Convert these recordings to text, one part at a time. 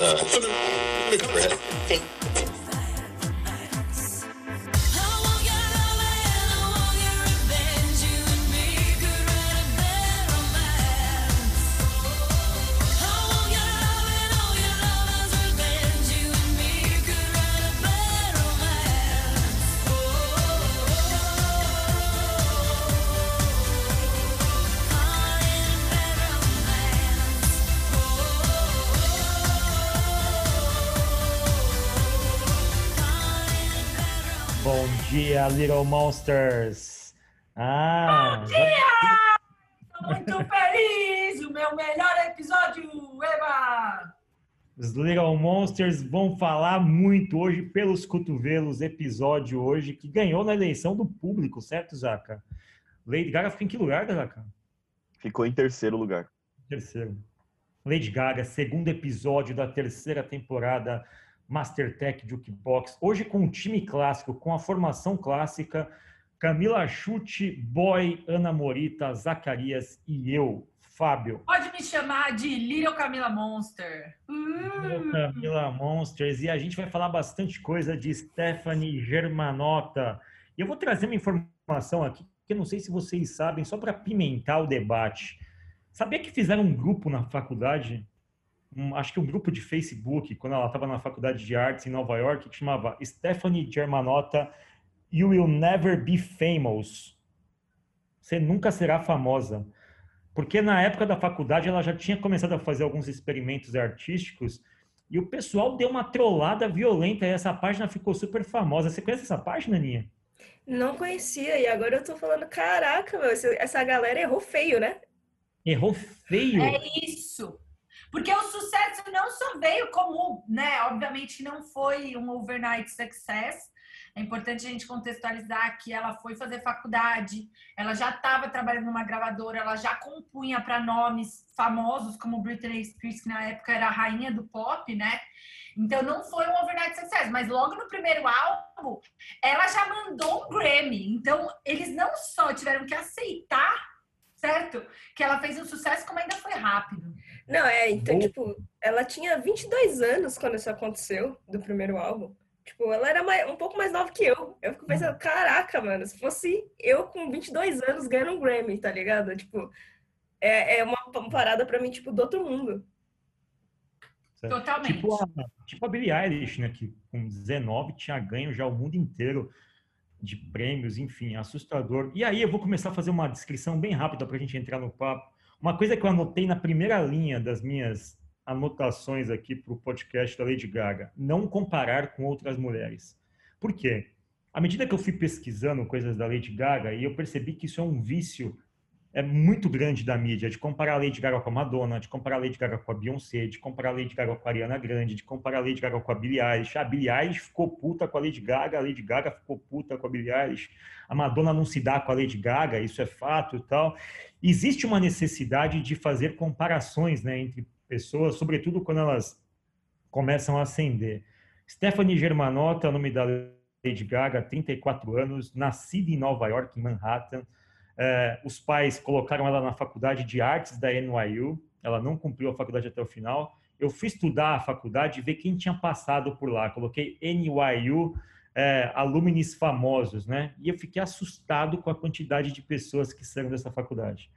Uh, dia, Little Monsters! Ah, Bom dia! Muito feliz! O meu melhor episódio, Eva! Os Little Monsters vão falar muito hoje pelos cotovelos, episódio hoje que ganhou na eleição do público, certo, Zaca? Lady Gaga ficou em que lugar, Zaca? Ficou em terceiro lugar. Terceiro. Lady Gaga, segundo episódio da terceira temporada Mastertech Jukebox. Hoje com um time clássico, com a formação clássica, Camila Chute, Boy, Ana Morita, Zacarias e eu, Fábio. Pode me chamar de Little Camila Monster. Little Camila Monsters. E a gente vai falar bastante coisa de Stephanie Germanota. E eu vou trazer uma informação aqui que eu não sei se vocês sabem, só para pimentar o debate. Sabia que fizeram um grupo na faculdade um, acho que um grupo de Facebook, quando ela estava na faculdade de artes em Nova York, que chamava Stephanie Germanotta, You Will Never Be Famous. Você nunca será famosa. Porque na época da faculdade ela já tinha começado a fazer alguns experimentos artísticos e o pessoal deu uma trollada violenta e essa página ficou super famosa. Você conhece essa página, Aninha? Não conhecia, e agora eu tô falando, caraca, meu, essa galera errou feio, né? Errou feio? É isso. Porque o sucesso não só veio como, né? Obviamente não foi um overnight success. É importante a gente contextualizar que ela foi fazer faculdade, ela já estava trabalhando numa gravadora, ela já compunha para nomes famosos como Britney Spears, que na época era a rainha do pop, né? Então não foi um overnight success, mas logo no primeiro álbum ela já mandou um Grammy. Então eles não só tiveram que aceitar certo? Que ela fez um sucesso, como ainda foi rápido. Não, é, então, Bom. tipo, ela tinha 22 anos quando isso aconteceu, do primeiro álbum. Tipo, ela era mais, um pouco mais nova que eu. Eu fico pensando, uhum. caraca, mano, se fosse eu com 22 anos ganhando um Grammy, tá ligado? Tipo, é, é uma parada pra mim, tipo, do outro mundo. Totalmente. Tipo a, tipo a Billie Eilish, né, que com 19 tinha ganho já o mundo inteiro de prêmios, enfim, assustador. E aí eu vou começar a fazer uma descrição bem rápida para a gente entrar no papo. Uma coisa que eu anotei na primeira linha das minhas anotações aqui para o podcast da Lady Gaga: não comparar com outras mulheres. Por quê? À medida que eu fui pesquisando coisas da Lady Gaga, e eu percebi que isso é um vício é muito grande da mídia, de comparar a Lady Gaga com a Madonna, de comparar a Lady Gaga com a Beyoncé, de comparar a Lady Gaga com a Ariana Grande, de comparar a Lady Gaga com a Billie Eilish. A Billie Eilish ficou puta com a Lady Gaga, a Lady Gaga ficou puta com a Billie Eilish. A Madonna não se dá com a Lady Gaga, isso é fato e tal. Existe uma necessidade de fazer comparações né, entre pessoas, sobretudo quando elas começam a ascender. Stephanie Germanotta, nome da Lady Gaga, 34 anos, nascida em Nova York, em Manhattan, é, os pais colocaram ela na faculdade de artes da NYU, ela não cumpriu a faculdade até o final. Eu fui estudar a faculdade e ver quem tinha passado por lá. Coloquei NYU, é, alumnis famosos, né? E eu fiquei assustado com a quantidade de pessoas que saíram dessa faculdade.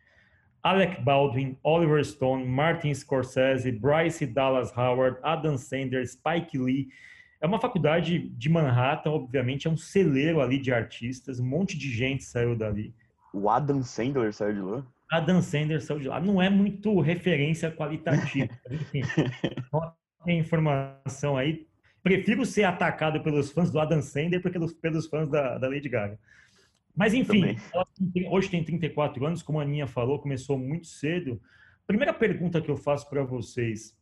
Alec Baldwin, Oliver Stone, Martin Scorsese, Bryce Dallas Howard, Adam Sanders, Spike Lee. É uma faculdade de Manhattan, obviamente, é um celeiro ali de artistas, um monte de gente saiu dali. O Adam Sandler saiu de lá? Adam Sandler saiu de lá. Não é muito referência qualitativa. Enfim, tem informação aí. Prefiro ser atacado pelos fãs do Adam Sandler porque pelos, pelos fãs da, da Lady Gaga. Mas, enfim, tem, hoje tem 34 anos, como a Aninha falou, começou muito cedo. Primeira pergunta que eu faço para vocês,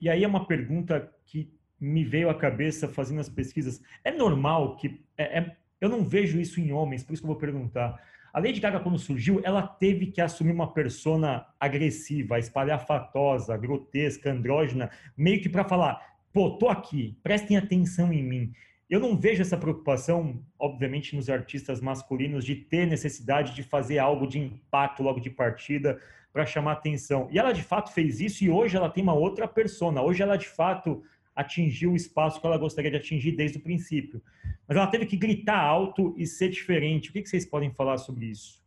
e aí é uma pergunta que me veio à cabeça fazendo as pesquisas. É normal que. É, é, eu não vejo isso em homens, por isso que eu vou perguntar. A Lady Gaga, quando surgiu, ela teve que assumir uma persona agressiva, espalhafatosa, grotesca, andrógena, meio que para falar: pô, tô aqui, prestem atenção em mim. eu não vejo essa preocupação, obviamente, nos artistas masculinos de ter necessidade de fazer algo de impacto logo de partida para chamar atenção. E ela de fato fez isso e hoje ela tem uma outra persona. Hoje ela de fato atingiu o espaço que ela gostaria de atingir desde o princípio. Mas ela teve que gritar alto e ser diferente. O que vocês podem falar sobre isso?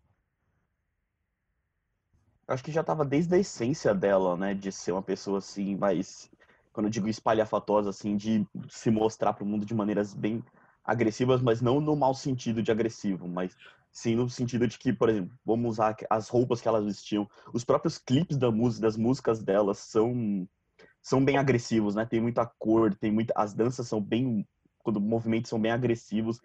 Acho que já estava desde a essência dela, né, de ser uma pessoa assim, mais quando eu digo espalhafatosa, assim, de se mostrar para o mundo de maneiras bem agressivas, mas não no mau sentido de agressivo, mas sim no sentido de que, por exemplo, vamos usar as roupas que elas vestiam, os próprios clipes da música, das músicas delas são são bem agressivos, né? Tem muita cor, tem muita, as danças são bem, quando movimentos são bem agressivos,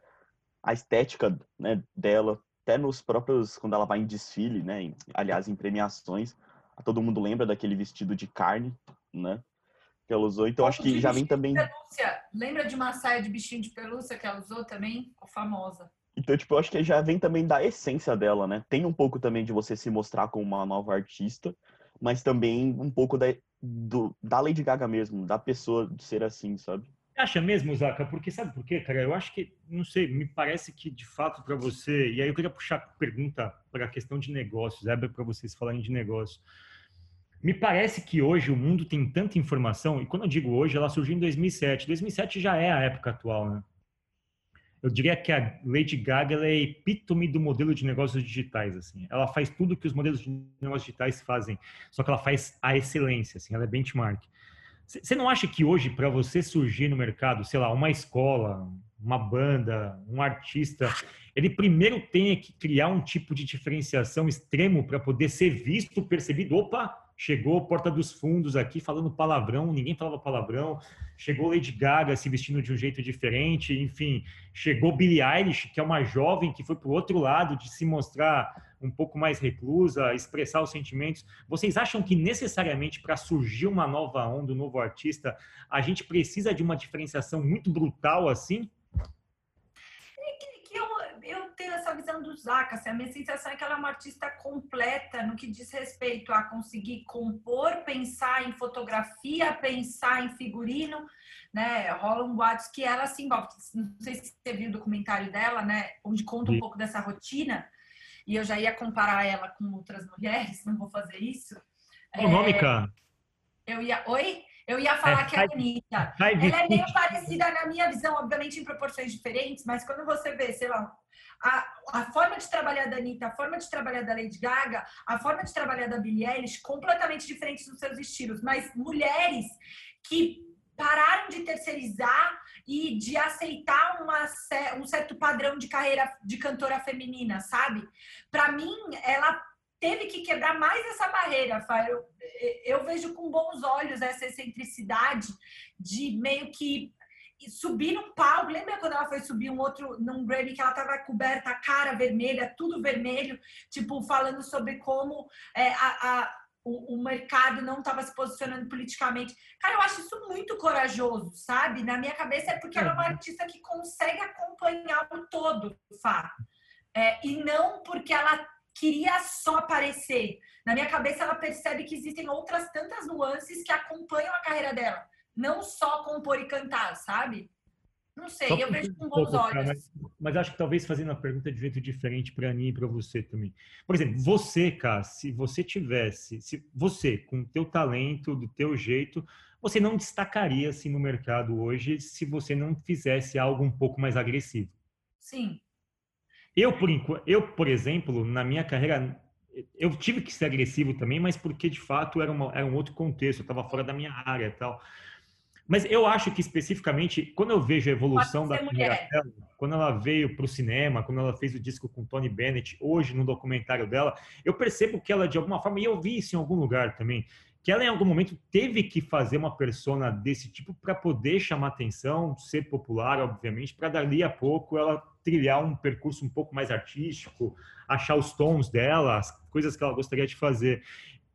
a estética, né, dela, até nos próprios quando ela vai em desfile, né? Em, aliás, em premiações, todo mundo lembra daquele vestido de carne, né? que ela usou. Então acho que já vem também. Pelúcia. Lembra de uma saia de bichinho de pelúcia que ela usou também? Famosa. Então, tipo, eu acho que já vem também da essência dela, né? Tem um pouco também de você se mostrar como uma nova artista, mas também um pouco da, do, da Lady Gaga mesmo, da pessoa de ser assim, sabe? Acha mesmo, Zaka? Porque sabe por quê, cara? Eu acho que, não sei, me parece que de fato para você, e aí eu queria puxar a pergunta para a questão de negócios, é para vocês falarem de negócio. Me parece que hoje o mundo tem tanta informação, e quando eu digo hoje, ela surgiu em 2007. 2007 já é a época atual, né? Eu diria que a Lady Gaga é epítome do modelo de negócios digitais, assim. Ela faz tudo que os modelos de negócios digitais fazem, só que ela faz a excelência, assim, ela é benchmark. Você não acha que hoje, para você surgir no mercado, sei lá, uma escola, uma banda, um artista, ele primeiro tem que criar um tipo de diferenciação extremo para poder ser visto, percebido. Opa, chegou Porta dos Fundos aqui falando palavrão, ninguém falava palavrão. Chegou Lady Gaga se vestindo de um jeito diferente, enfim, chegou Billie Eilish, que é uma jovem que foi para o outro lado de se mostrar um pouco mais reclusa, expressar os sentimentos. Vocês acham que necessariamente para surgir uma nova onda, um novo artista, a gente precisa de uma diferenciação muito brutal assim? Tenho essa visão do Zaka. Assim, a minha sensação é que ela é uma artista completa no que diz respeito a conseguir compor, pensar em fotografia, pensar em figurino, né? Rolam boatos que ela se envolve. Não sei se você viu o documentário dela, né? Onde conta um pouco dessa rotina. E eu já ia comparar ela com outras mulheres, não vou fazer isso. O nome, cara? Eu ia. Oi? Eu ia falar é, que é a Anitta. Ela é meio parecida na minha visão, obviamente em proporções diferentes, mas quando você vê, sei lá, a, a forma de trabalhar da Anitta, a forma de trabalhar da Lady Gaga, a forma de trabalhar da Billie Eilish, completamente diferentes nos seus estilos, mas mulheres que pararam de terceirizar e de aceitar uma, um certo padrão de carreira de cantora feminina, sabe? Para mim, ela teve que quebrar mais essa barreira, Eu, eu vejo com bons olhos essa excentricidade de meio que subir num palco. Lembra quando ela foi subir um outro num Grammy que ela tava coberta, a cara vermelha, tudo vermelho, tipo, falando sobre como é, a, a o, o, mercado não estava se posicionando politicamente. Cara, eu acho isso muito corajoso, sabe? Na minha cabeça é porque ela é uma uhum. artista que consegue acompanhar o todo, Fá. É, e não porque ela queria só aparecer. Na minha cabeça, ela percebe que existem outras tantas nuances que acompanham a carreira dela não só compor e cantar, sabe? Não sei, só eu vejo com bons olhos. Mas, mas, acho que talvez fazendo a pergunta de jeito diferente para mim e para você também. Por exemplo, você, cara, se você tivesse, se você, com o teu talento, do teu jeito, você não destacaria assim no mercado hoje se você não fizesse algo um pouco mais agressivo. Sim. Eu, por, eu, por exemplo, na minha carreira, eu tive que ser agressivo também, mas porque de fato era, uma, era um outro contexto, eu estava fora da minha área e tal. Mas eu acho que especificamente, quando eu vejo a evolução da carreira dela, quando ela veio para o cinema, quando ela fez o disco com Tony Bennett, hoje no documentário dela, eu percebo que ela, de alguma forma, e eu vi isso em algum lugar também, que ela em algum momento teve que fazer uma persona desse tipo para poder chamar atenção, ser popular, obviamente, para dali a pouco ela trilhar um percurso um pouco mais artístico, achar os tons dela, as coisas que ela gostaria de fazer.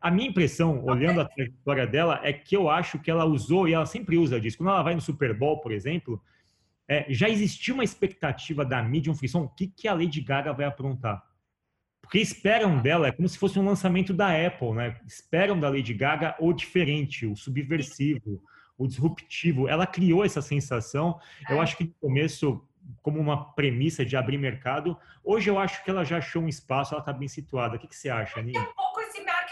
A minha impressão, olhando a trajetória dela, é que eu acho que ela usou, e ela sempre usa disso, quando ela vai no Super Bowl, por exemplo, é, já existia uma expectativa da mídia, um frisson, o que, que a Lady Gaga vai aprontar? Porque esperam dela, é como se fosse um lançamento da Apple, né? Esperam da Lady Gaga o diferente, o subversivo, o disruptivo. Ela criou essa sensação. Eu É. acho que no começo, como uma premissa de abrir mercado, hoje eu acho que ela já achou um espaço, ela está bem situada. O que, que você acha, Aninha?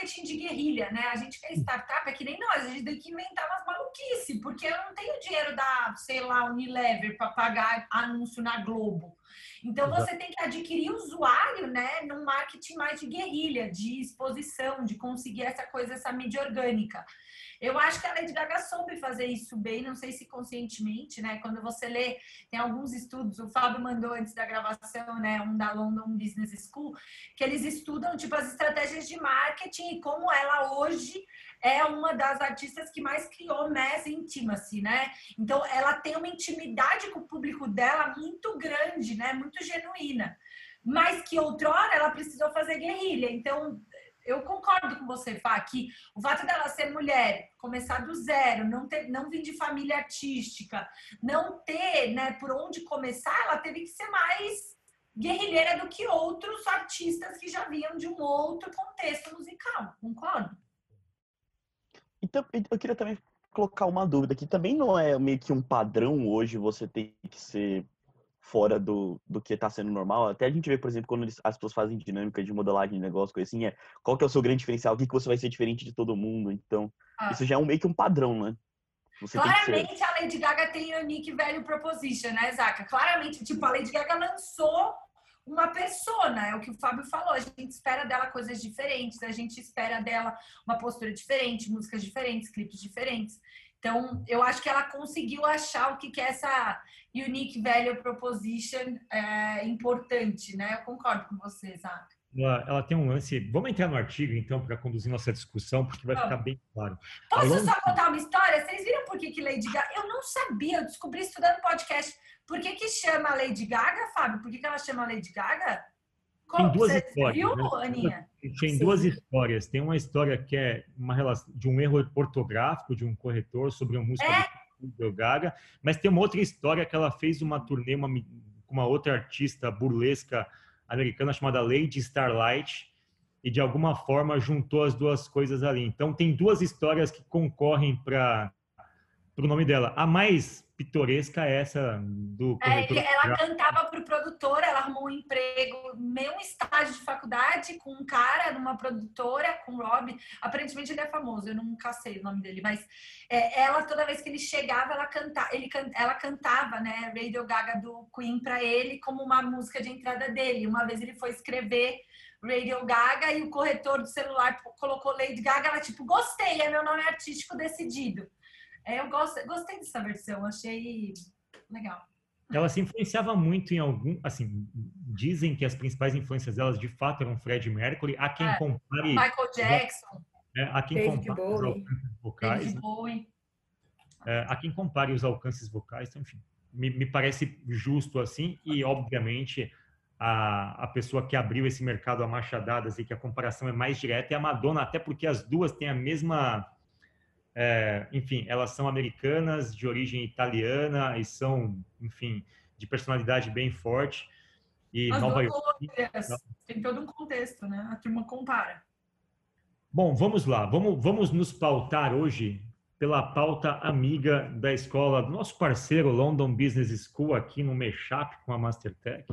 Marketing de guerrilha, né? A gente que é startup, é que nem nós, a gente tem que inventar umas maluquices, porque eu não tenho dinheiro da, sei lá, Unilever para pagar anúncio na Globo. Então Exato. você tem que adquirir usuário, né, num marketing mais de guerrilha, de exposição, de conseguir essa coisa, essa mídia orgânica. Eu acho que a Lady Gaga soube fazer isso bem, não sei se conscientemente, né? Quando você lê, tem alguns estudos, o Fábio mandou antes da gravação, né, um da London Business School, que eles estudam tipo as estratégias de marketing e como ela hoje é uma das artistas que mais criou mass intimacy, né? Então ela tem uma intimidade com o público dela muito grande, né? Muito genuína. Mas que outrora ela precisou fazer guerrilha. Então eu concordo com você, Fá, que o fato dela ser mulher, começar do zero, não ter, não vir de família artística, não ter, né, por onde começar, ela teve que ser mais guerrilheira do que outros artistas que já vinham de um outro contexto musical. Concordo? Então, eu queria também colocar uma dúvida que também não é meio que um padrão hoje você tem que ser fora do, do que está sendo normal. Até a gente vê, por exemplo, quando as pessoas fazem dinâmica de modelagem de negócio, coisa assim, é qual que é o seu grande diferencial, o que, que você vai ser diferente de todo mundo. Então, Ah. isso já é um, meio que um padrão, né? Você que ser. Claramente a Lady Gaga tem Unique Value Proposition, né, Zaca? Claramente, tipo, a Lady Gaga lançou uma persona, é o que o Fábio falou. A gente espera dela coisas diferentes, a gente espera dela uma postura diferente, músicas diferentes, clipes diferentes. Então, eu acho que ela conseguiu achar o que que é essa Unique Value Proposition é, importante, né? Eu concordo com você, Zaca. Ela, ela tem um lance. Vamos entrar no artigo, então, para conduzir nossa discussão, porque vai Vamos. ficar bem claro. Posso só contar uma história? Vocês viram por que, que Lady Gaga. Eu não sabia, eu descobri estudando podcast. Por que, que chama Lady Gaga, Fábio? Por que, que ela chama Lady Gaga? Tem duas você histórias, viu, né? Aninha? Tem Sim. duas histórias. Tem uma história que é uma relação de um erro ortográfico de um corretor sobre uma música É. do Gaga, mas tem uma outra história que ela fez uma turnê uma, com uma outra artista burlesca americana chamada Lady Starlight e de alguma forma juntou as duas coisas ali. Então tem duas histórias que concorrem para o nome dela. A mais pitoresca é essa do É, corretor. ele- ela cantava pro produtor, ela arrumou um emprego, meio um estágio de faculdade com um cara numa produtora, com o Rob. Aparentemente ele é famoso, eu nunca sei o nome dele, mas é, ela, toda vez que ele chegava, ela, canta, ele, ela cantava, né, Radio Gaga do Queen pra ele como uma música de entrada dele. Uma vez ele foi escrever Radio Gaga e o corretor do celular colocou Lady Gaga, ela tipo, gostei, é meu nome artístico decidido. É, eu gosto, gostei dessa versão, achei legal. ela se influenciava muito em algum, assim, dizem que as principais influências delas de fato eram Fred Mercury, há quem É. compare, Michael Jackson, né, há quem David compare os Bowie. alcances vocais, David né, Bowie. é, há quem compare os alcances vocais, então, enfim, me, me parece justo assim e obviamente a, a pessoa que abriu esse mercado a machadadas e que a comparação é mais direta é a Madonna, até porque as duas têm a mesma é, enfim, elas são americanas, de origem italiana e são, enfim, de personalidade bem forte. E As Nova York. Tem todo um contexto, né? A turma compara. Bom, vamos lá. Vamos, vamos nos pautar hoje pela pauta amiga da escola do nosso parceiro London Business School aqui no Meshap com a Mastertech.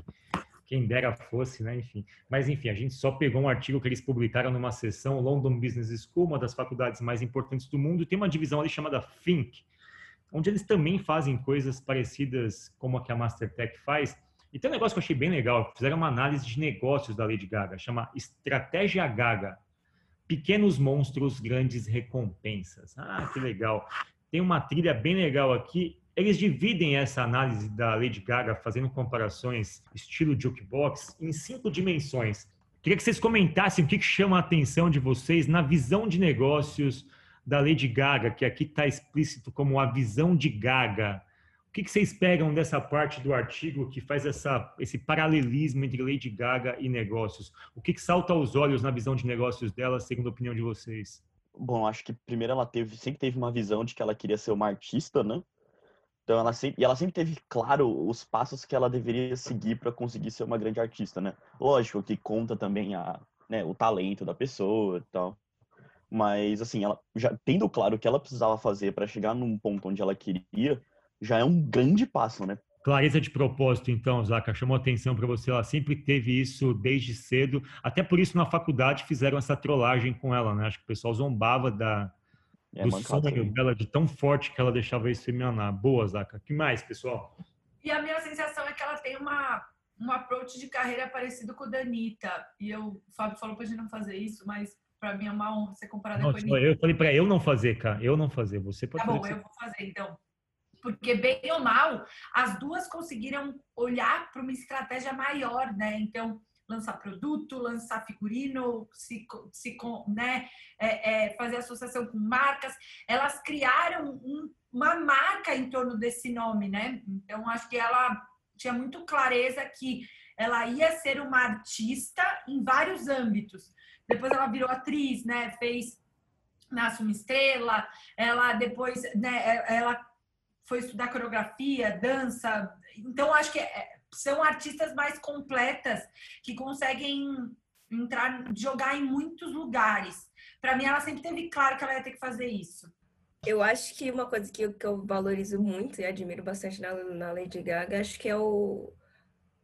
Quem dera fosse, né? Enfim. Mas, enfim, a gente só pegou um artigo que eles publicaram numa sessão London Business School, uma das faculdades mais importantes do mundo, tem uma divisão ali chamada Think, onde eles também fazem coisas parecidas como a que a Mastertech faz. E tem um negócio que eu achei bem legal, fizeram uma análise de negócios da Lady Gaga, chama Estratégia Gaga. Pequenos monstros, grandes recompensas. Ah, que legal. Tem uma trilha bem legal aqui. Eles dividem essa análise da Lady Gaga, fazendo comparações estilo jukebox, em cinco dimensões. Queria que vocês comentassem o que chama a atenção de vocês na visão de negócios da Lady Gaga, que aqui está explícito como a visão de Gaga. O que que vocês pegam dessa parte do artigo que faz essa, esse paralelismo entre Lady Gaga e negócios? O que, que salta aos olhos na visão de negócios dela, segundo a opinião de vocês? Bom, acho que primeiro ela teve, sempre teve uma visão de que ela queria ser uma artista, né? Então ela sempre, e ela sempre teve claro os passos que ela deveria seguir para conseguir ser uma grande artista, né? Lógico que conta também a, né, o talento da pessoa e tal. Mas, assim, ela já tendo claro o que ela precisava fazer para chegar num ponto onde ela queria, já é um grande passo, né? Clareza de propósito, então, Zaca, chamou atenção para você. Ela sempre teve isso desde cedo. Até por isso, na faculdade, fizeram essa trollagem com ela, né? Acho que o pessoal zombava da, É do sonho dela, de tão forte que ela deixava isso emanar. Boa, Zaca. que mais, pessoal? E a minha sensação é que ela tem uma, um approach de carreira parecido com o da Anitta. E eu, o Fábio falou pra gente não fazer isso, mas pra mim é uma honra ser comparada Não, com a só Anitta. eu falei para eu não fazer, cara. Eu não fazer. Você pode Tá fazer. bom, o que eu vou fazer então. Porque, bem ou mal, as duas conseguiram olhar para uma estratégia maior, né? Então, lançar produto, lançar figurino, se, se né? É, é, fazer associação com marcas. Elas criaram um- uma marca em torno desse nome, né? Então, acho que ela tinha muito clareza que ela ia ser uma artista em vários âmbitos. Depois ela virou atriz, né? Fez Nasce uma Estrela, ela depois, né, ela foi estudar coreografia, dança. Então, acho que é- são artistas mais completas que conseguem entrar, jogar em muitos lugares. Para mim, ela sempre teve claro que ela ia ter que fazer isso. Eu acho que uma coisa que eu, que eu valorizo muito e admiro bastante na, na Lady Gaga, acho que é o,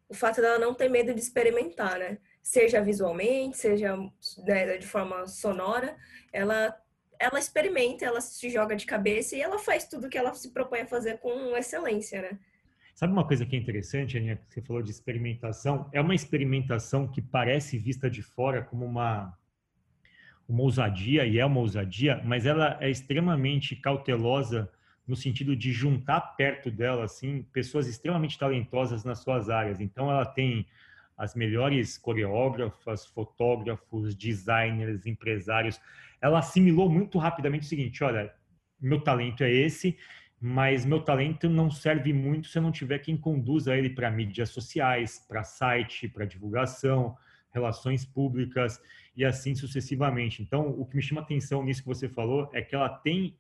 o fato dela não ter medo de experimentar, né? Seja visualmente, seja né, de forma sonora, ela, ela experimenta, ela se joga de cabeça e ela faz tudo que ela se propõe a fazer com excelência, né? Sabe uma coisa que é interessante, Aninha, que você falou de experimentação? É uma experimentação que parece vista de fora como uma, uma ousadia, e é uma ousadia, mas ela é extremamente cautelosa no sentido de juntar perto dela, assim, pessoas extremamente talentosas nas suas áreas. Então, ela tem as melhores coreógrafas, fotógrafos, designers, empresários. Ela assimilou muito rapidamente o seguinte, olha, meu talento é esse, mas meu talento não serve muito se eu não tiver quem conduza ele para mídias sociais, para site, para divulgação, relações públicas e assim sucessivamente. Então, o que me chama atenção nisso que você falou é que ela tem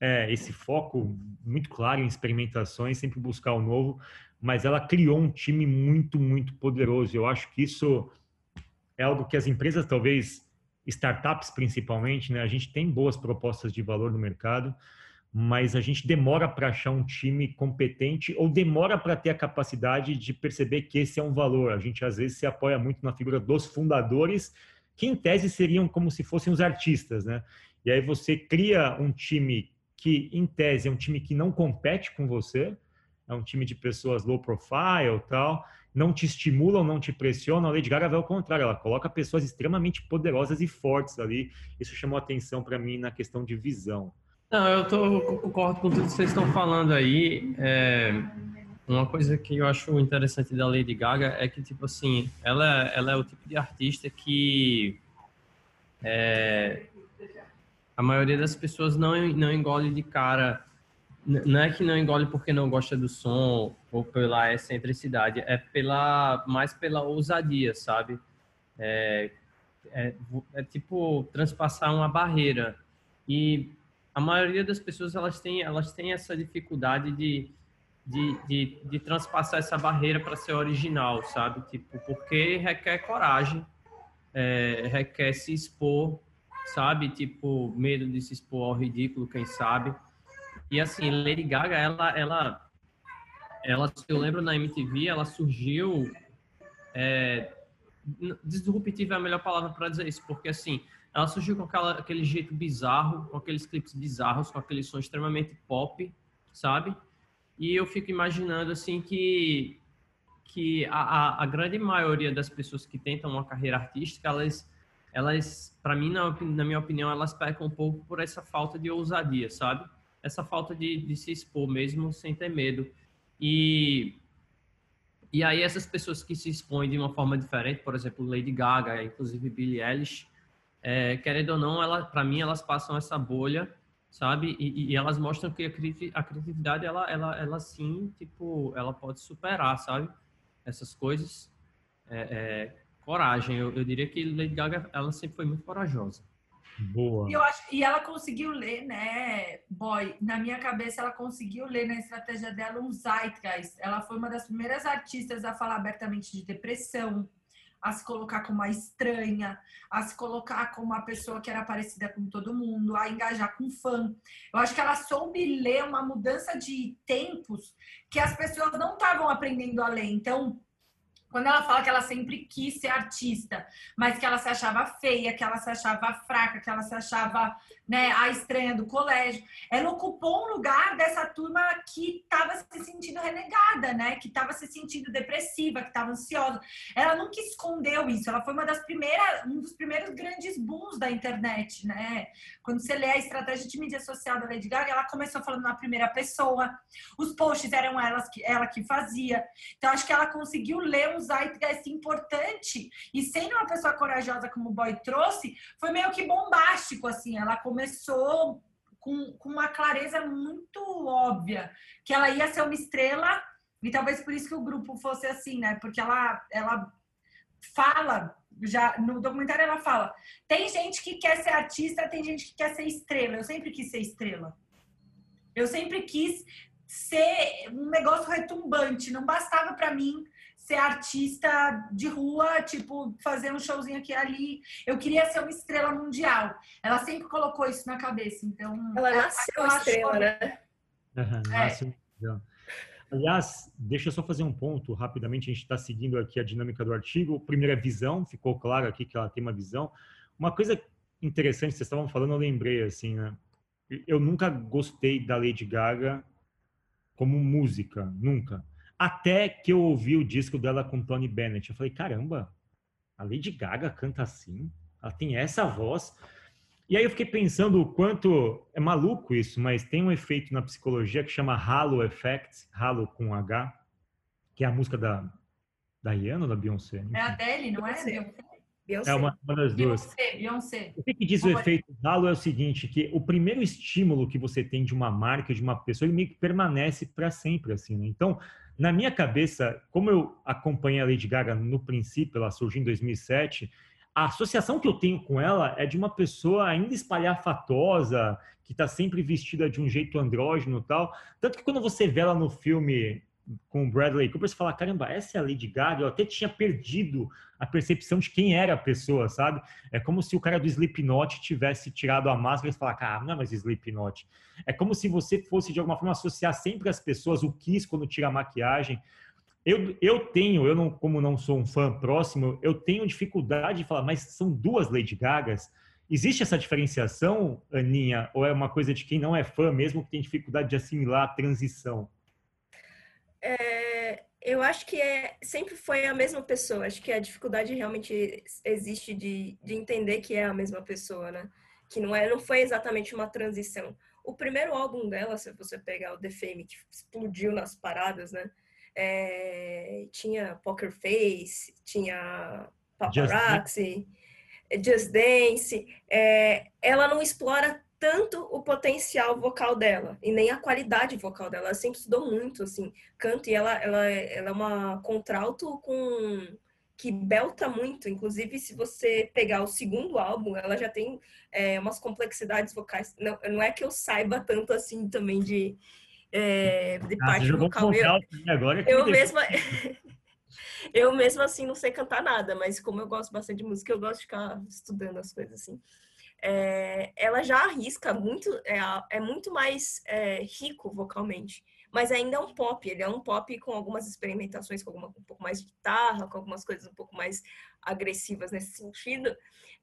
é, esse foco muito claro em experimentações, sempre buscar o novo, mas ela criou um time muito, muito poderoso. Eu acho que isso é algo que as empresas, talvez startups principalmente, né, a gente tem boas propostas de valor no mercado, mas a gente demora para achar um time competente ou demora para ter a capacidade de perceber que esse é um valor. A gente às vezes se apoia muito na figura dos fundadores, que em tese seriam como se fossem os artistas, né? E aí você cria um time que em tese é um time que não compete com você, é um time de pessoas low profile, tal, não te estimulam, não te pressionam. A Lady Gaga vai ao contrário, ela coloca pessoas extremamente poderosas e fortes ali. Isso chamou atenção para mim na questão de visão. Não, eu, tô, concordo com tudo que vocês estão falando aí. É, uma coisa que eu acho interessante da Lady Gaga é que, tipo assim, ela, ela é o tipo de artista que é, a maioria das pessoas não, não engole de cara. Não é que não engole porque não gosta do som ou pela excentricidade, é pela mais pela ousadia, sabe? É, é, é tipo transpassar uma barreira. E a maioria das pessoas elas têm elas têm essa dificuldade de de, de, de transpassar essa barreira para ser original, sabe? Tipo, porque requer coragem, é, requer se expor, sabe? Tipo, medo de se expor ao ridículo, quem sabe. E assim, Lady Gaga, ela, ela, ela, eu lembro na MTV, ela surgiu é, disruptiva é a melhor palavra para dizer isso, porque assim, ela surgiu com aquela, aquele jeito bizarro, com aqueles clipes bizarros, com aquele som extremamente pop, sabe? E eu fico imaginando assim que que a, a, grande maioria das pessoas que tentam uma carreira artística, elas elas, para mim, na, na minha opinião, elas pecam um pouco por essa falta de ousadia, sabe? Essa falta de, de se expor mesmo sem ter medo. E e aí essas pessoas que se expõem de uma forma diferente, por exemplo, Lady Gaga, inclusive Billie Eilish, é, querendo ou não, ela, para mim, elas passam essa bolha, sabe? E, e elas mostram que a, criati- a criatividade, ela, ela, ela sim, tipo, ela pode superar, sabe? Essas coisas. É, é, coragem. Eu, eu diria que Lady Gaga, ela sempre foi muito corajosa. Boa. E, eu acho, e ela conseguiu ler, né, boy? Na minha cabeça, ela conseguiu ler na estratégia dela um zeitgeist. Ela foi uma das primeiras artistas a falar abertamente de depressão, a se colocar como uma estranha, a se colocar como uma pessoa que era parecida com todo mundo, a engajar com fã. Eu acho que ela soube ler uma mudança de tempos que as pessoas não estavam aprendendo a ler. Então, quando ela fala que ela sempre quis ser artista, mas que ela se achava feia, que ela se achava fraca, que ela se achava né, a estranha do colégio, ela ocupou um lugar dessa turma que estava se sentindo renegada, né? Que estava se sentindo depressiva, que estava ansiosa. Ela nunca escondeu isso. Ela foi uma das primeiras, um dos primeiros grandes booms da internet, né? Quando você lê a estratégia de mídia social da Lady Gaga, ela começou falando na primeira pessoa. Os posts eram elas que, ela que fazia. Então acho que ela conseguiu ler um zeitgeist importante e sendo uma pessoa corajosa como o Boy trouxe, foi meio que bombástico assim. Ela começou com, com uma clareza muito óbvia que ela ia ser uma estrela e talvez por isso que o grupo fosse assim, né? Porque ela ela fala já no documentário ela fala tem gente que quer ser artista tem gente que quer ser estrela eu sempre quis ser estrela eu sempre quis ser um negócio retumbante não bastava para mim ser artista de rua, tipo, fazer um showzinho aqui e ali. Eu queria ser uma estrela mundial. Ela sempre colocou isso na cabeça, então... Ela nasceu estrela, né? Uhum, nasceu é. Aliás, deixa eu só fazer um ponto rapidamente. A gente está seguindo aqui a dinâmica do artigo. Primeira visão, ficou claro aqui que ela tem uma visão. Uma coisa interessante, vocês estavam falando, eu lembrei assim, né? Eu nunca gostei da Lady Gaga como música, nunca. Até que eu ouvi o disco dela com Tony Bennett. Eu falei, caramba, a Lady Gaga canta assim? Ela tem essa voz. E aí eu fiquei pensando o quanto é maluco isso, mas tem um efeito na psicologia que chama Halo Effect, Halo com H, que é a música da da Rihanna ou da Beyoncé? Enfim. É a Adele, não é? Beyoncé. Beyoncé. É uma, uma das duas. Beyoncé, Beyoncé. O que, que diz o efeito Halo é o seguinte, que o primeiro estímulo que você tem de uma marca, de uma pessoa, ele meio que permanece para sempre, assim, né? Então, na minha cabeça, como eu acompanhei a Lady Gaga no princípio, ela surgiu em 2007, a associação que eu tenho com ela é de uma pessoa ainda espalhafatosa, que está sempre vestida de um jeito andrógeno e tal. Tanto que quando você vê ela no filme com o Bradley Cooper, você fala, caramba, essa é a Lady Gaga? Eu até tinha perdido a percepção de quem era a pessoa, sabe? É como se o cara do Slipknot tivesse tirado a máscara e falar, cara, não é mais Slipknot. É como se você fosse, de alguma forma, associar sempre as pessoas, o Kiss quando tira a maquiagem. Eu, eu tenho, eu não, como não sou um fã próximo, eu tenho dificuldade de falar, mas são duas Lady Gagas. Existe essa diferenciação, Aninha, ou é uma coisa de quem não é fã mesmo que tem dificuldade de assimilar a transição? É, eu acho que é, sempre foi a mesma pessoa. Acho que a dificuldade realmente existe de, de entender que é a mesma pessoa, né? Que não, é, não foi exatamente uma transição. O primeiro álbum dela, se você pegar o The Fame, que explodiu nas paradas, né? É, tinha Poker Face, tinha Paparazzi, Just, Just Dance. É, ela não explora tanto o potencial vocal dela e nem a qualidade vocal dela. Ela sempre estudou muito, assim, canto e ela, ela, ela é uma contralto com que belta muito. Inclusive, se você pegar o segundo álbum, ela já tem é, umas complexidades vocais. Não, não é que eu saiba tanto assim também de, é, de ah, parte vocal. Eu, agora eu mesma. eu mesma assim não sei cantar nada, mas como eu gosto bastante de música, eu gosto de ficar estudando as coisas assim é, ela já arrisca muito, é, é muito mais é, rico vocalmente, mas ainda é um pop. Ele é um pop com algumas experimentações, com alguma, um pouco mais de guitarra, com algumas coisas um pouco mais agressivas nesse sentido,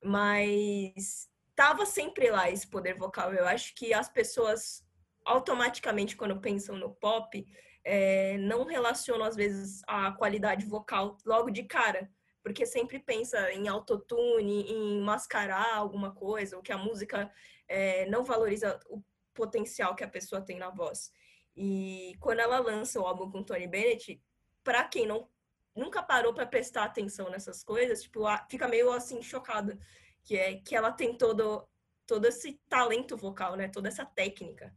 mas tava sempre lá esse poder vocal. Eu acho que as pessoas automaticamente quando pensam no pop é, não relacionam às vezes a qualidade vocal logo de cara porque sempre pensa em autotune, em mascarar alguma coisa, ou que a música é, não valoriza o potencial que a pessoa tem na voz. E quando ela lança o álbum com Tony Bennett, para quem não nunca parou para prestar atenção nessas coisas, tipo, fica meio assim chocada, que é que ela tem todo todo esse talento vocal, né? Toda essa técnica.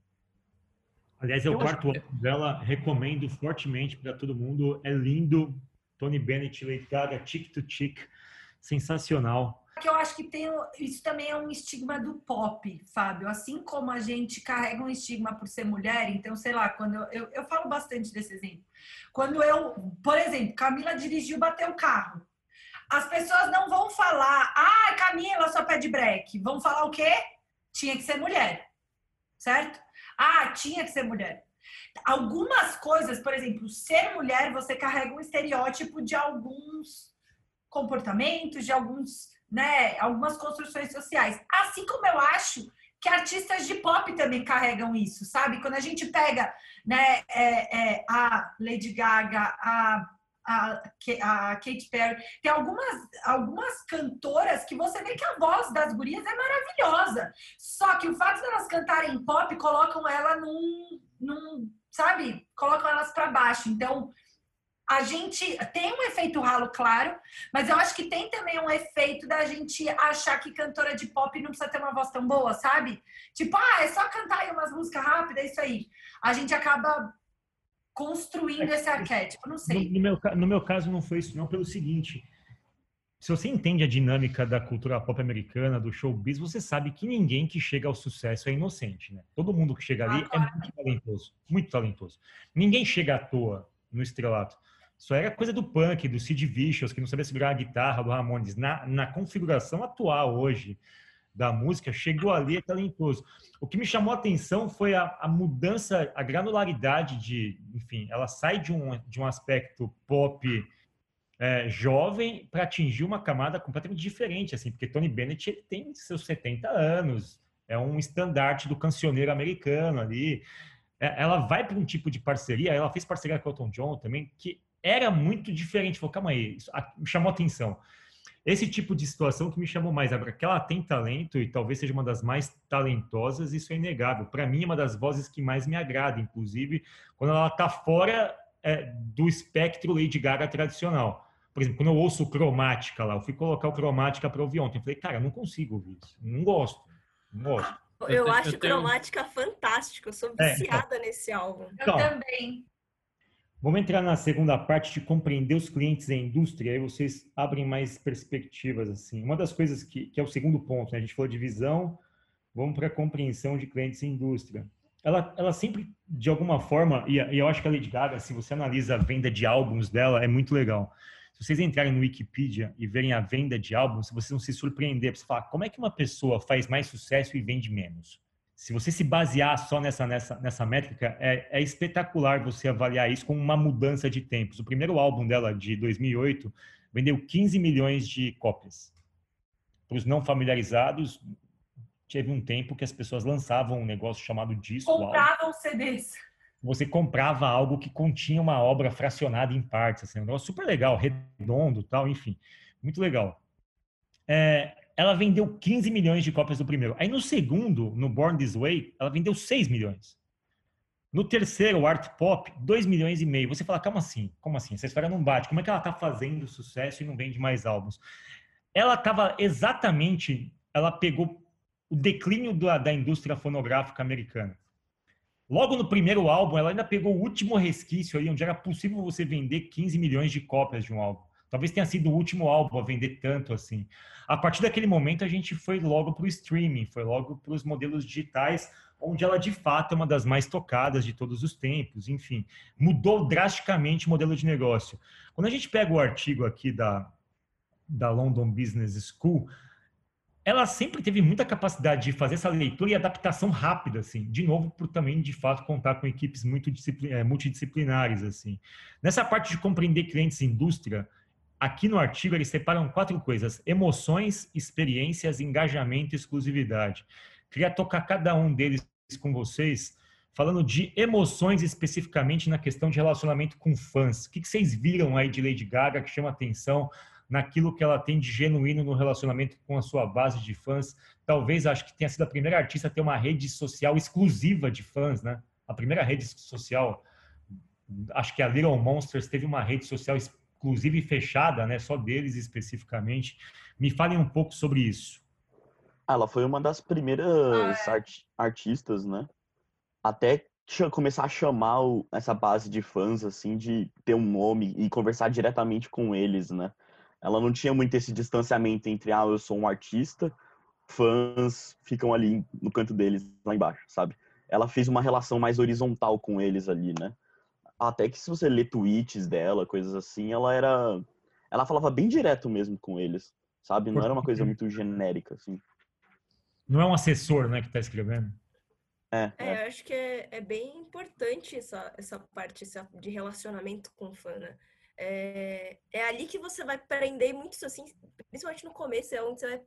Aliás, é o quarto álbum dela, recomendo fortemente para todo mundo. É lindo, Tony Bennett, Lady Gaga, Tick to Tick, sensacional. Que eu acho que tem isso também é um estigma do pop, Fábio. Assim como a gente carrega um estigma por ser mulher, então sei lá, quando eu, eu, eu falo bastante desse exemplo. Quando eu, por exemplo, Camila dirigiu, bateu o carro. as pessoas não vão falar, ah, Camila só pede break. Vão falar o quê? Tinha que ser mulher. Certo? Ah, tinha que ser mulher. Algumas coisas, por exemplo, ser mulher, você carrega um estereótipo de alguns comportamentos, de alguns, né, algumas construções sociais. Assim como eu acho que artistas de pop também carregam isso, sabe? Quando a gente pega, né, é, é, a Lady Gaga, a a, Katy Perry, tem algumas, algumas cantoras que você vê que a voz das gurias é maravilhosa. Só que o fato delas cantarem pop colocam ela num, num sabe? Colocam elas para baixo. Então, a gente tem um efeito ralo, claro, mas eu acho que tem também um efeito da gente achar que cantora de pop não precisa ter uma voz tão boa, sabe? Tipo, ah, é só cantar aí umas músicas rápidas, é isso aí. A gente acaba construindo esse arquétipo, não sei. No, no, meu, no meu caso não foi isso, não, pelo seguinte. Se você entende a dinâmica da cultura pop americana, do showbiz, você sabe que ninguém que chega ao sucesso é inocente, né? Todo mundo que chega ali ah, claro. é muito talentoso, muito talentoso. Ninguém chega à toa no estrelato. Isso era coisa do punk, do Sid Vicious, que não sabia segurar a guitarra, do Ramones. Na, na configuração atual hoje da música, chegou ali é talentoso. O que me chamou a atenção foi a, a, mudança, a granularidade de, enfim, ela sai de um, de um aspecto pop é, jovem para atingir uma camada completamente diferente, assim, porque Tony Bennett ele tem seus 70 anos, é um estandarte do cancioneiro americano ali. É, ela vai para um tipo de parceria, ela fez parceria com o Elton John também, que era muito diferente. Falou, calma aí, isso me chamou atenção. Esse tipo de situação que me chamou mais, agora que ela tem talento e talvez seja uma das mais talentosas, isso é inegável. Para mim, é uma das vozes que mais me agrada, inclusive quando ela está fora é, do espectro Lady Gaga tradicional. Por exemplo, quando eu ouço cromática lá, eu fui colocar o cromática para ouvir ontem. Eu falei, cara, eu não consigo ouvir isso. Não gosto. Não gosto. Eu, eu acho eu tenho... cromática fantástica. Eu sou viciada é, então, nesse álbum. Eu então, também. Vamos entrar na segunda parte de compreender os clientes e a indústria, aí vocês abrem mais perspectivas. assim. Uma das coisas que, que é o segundo ponto, né? a gente falou de visão, vamos para a compreensão de clientes e indústria. Ela, ela sempre, de alguma forma, e, e eu acho que a Lady Gaga, se você analisa a venda de álbuns dela, é muito legal. Se vocês entrarem no Wikipedia e verem a venda de álbuns, vocês vão se surpreender. Você falar, como é que uma pessoa faz mais sucesso e vende menos? se você se basear só nessa, nessa, nessa métrica, é, é, espetacular você avaliar isso com uma mudança de tempos. O primeiro álbum dela, de 2008, vendeu 15 milhões de cópias. Para os não familiarizados, teve um tempo que as pessoas lançavam um negócio chamado disco. Compravam CDs. Você comprava algo que continha uma obra fracionada em partes, assim, um negócio super legal, redondo, tal, enfim, muito legal. É, ela vendeu 15 milhões de cópias do primeiro. Aí no segundo, no Born This Way, ela vendeu 6 milhões. No terceiro, o Art Pop, 2 milhões e meio. Você fala, calma assim, como assim? Essa história não bate. Como é que ela tá fazendo sucesso e não vende mais álbuns? Ela estava exatamente, ela pegou o declínio da, da indústria fonográfica americana. Logo no primeiro álbum, ela ainda pegou o último resquício aí, onde era possível você vender 15 milhões de cópias de um álbum. Talvez tenha sido o último álbum a vender tanto assim. A partir daquele momento, a gente foi logo para o streaming, foi logo para os modelos digitais, onde ela de fato é uma das mais tocadas de todos os tempos. Enfim, mudou drasticamente o modelo de negócio. Quando a gente pega o artigo aqui da, da London Business School, ela sempre teve muita capacidade de fazer essa leitura e adaptação rápida, assim. De novo, por também, de fato, contar com equipes muito eh, multidisciplinares, assim. Nessa parte de compreender clientes e indústria, Aqui no artigo eles separam quatro coisas: emoções, experiências, engajamento e exclusividade. Queria tocar cada um deles com vocês, falando de emoções especificamente na questão de relacionamento com fãs. O que vocês viram aí de Lady Gaga que chama atenção naquilo que ela tem de genuíno no relacionamento com a sua base de fãs? Talvez acho que tenha sido a primeira artista a ter uma rede social exclusiva de fãs, né? A primeira rede social, acho que a Little Monsters teve uma rede social exclusiva inclusive fechada, né, só deles especificamente. Me falem um pouco sobre isso. Ela foi uma das primeiras ah, é. art artistas, né? Até começar a chamar o, essa base de fãs, assim, de ter um nome e conversar diretamente com eles, né? Ela não tinha muito esse distanciamento entre, ah, eu sou um artista, fãs ficam ali no canto deles, lá embaixo, sabe? Ela fez uma relação mais horizontal com eles ali, né? até que se você lê tweets dela, coisas assim, ela era ela falava bem direto mesmo com eles, sabe? Não era uma coisa muito genérica, assim. Não é um assessor, né, que tá escrevendo. É, É, é. eu acho que é, é bem importante essa, essa parte essa, de relacionamento com o fã, né? É, é ali que você vai prender muito, assim, principalmente no começo, é onde você vai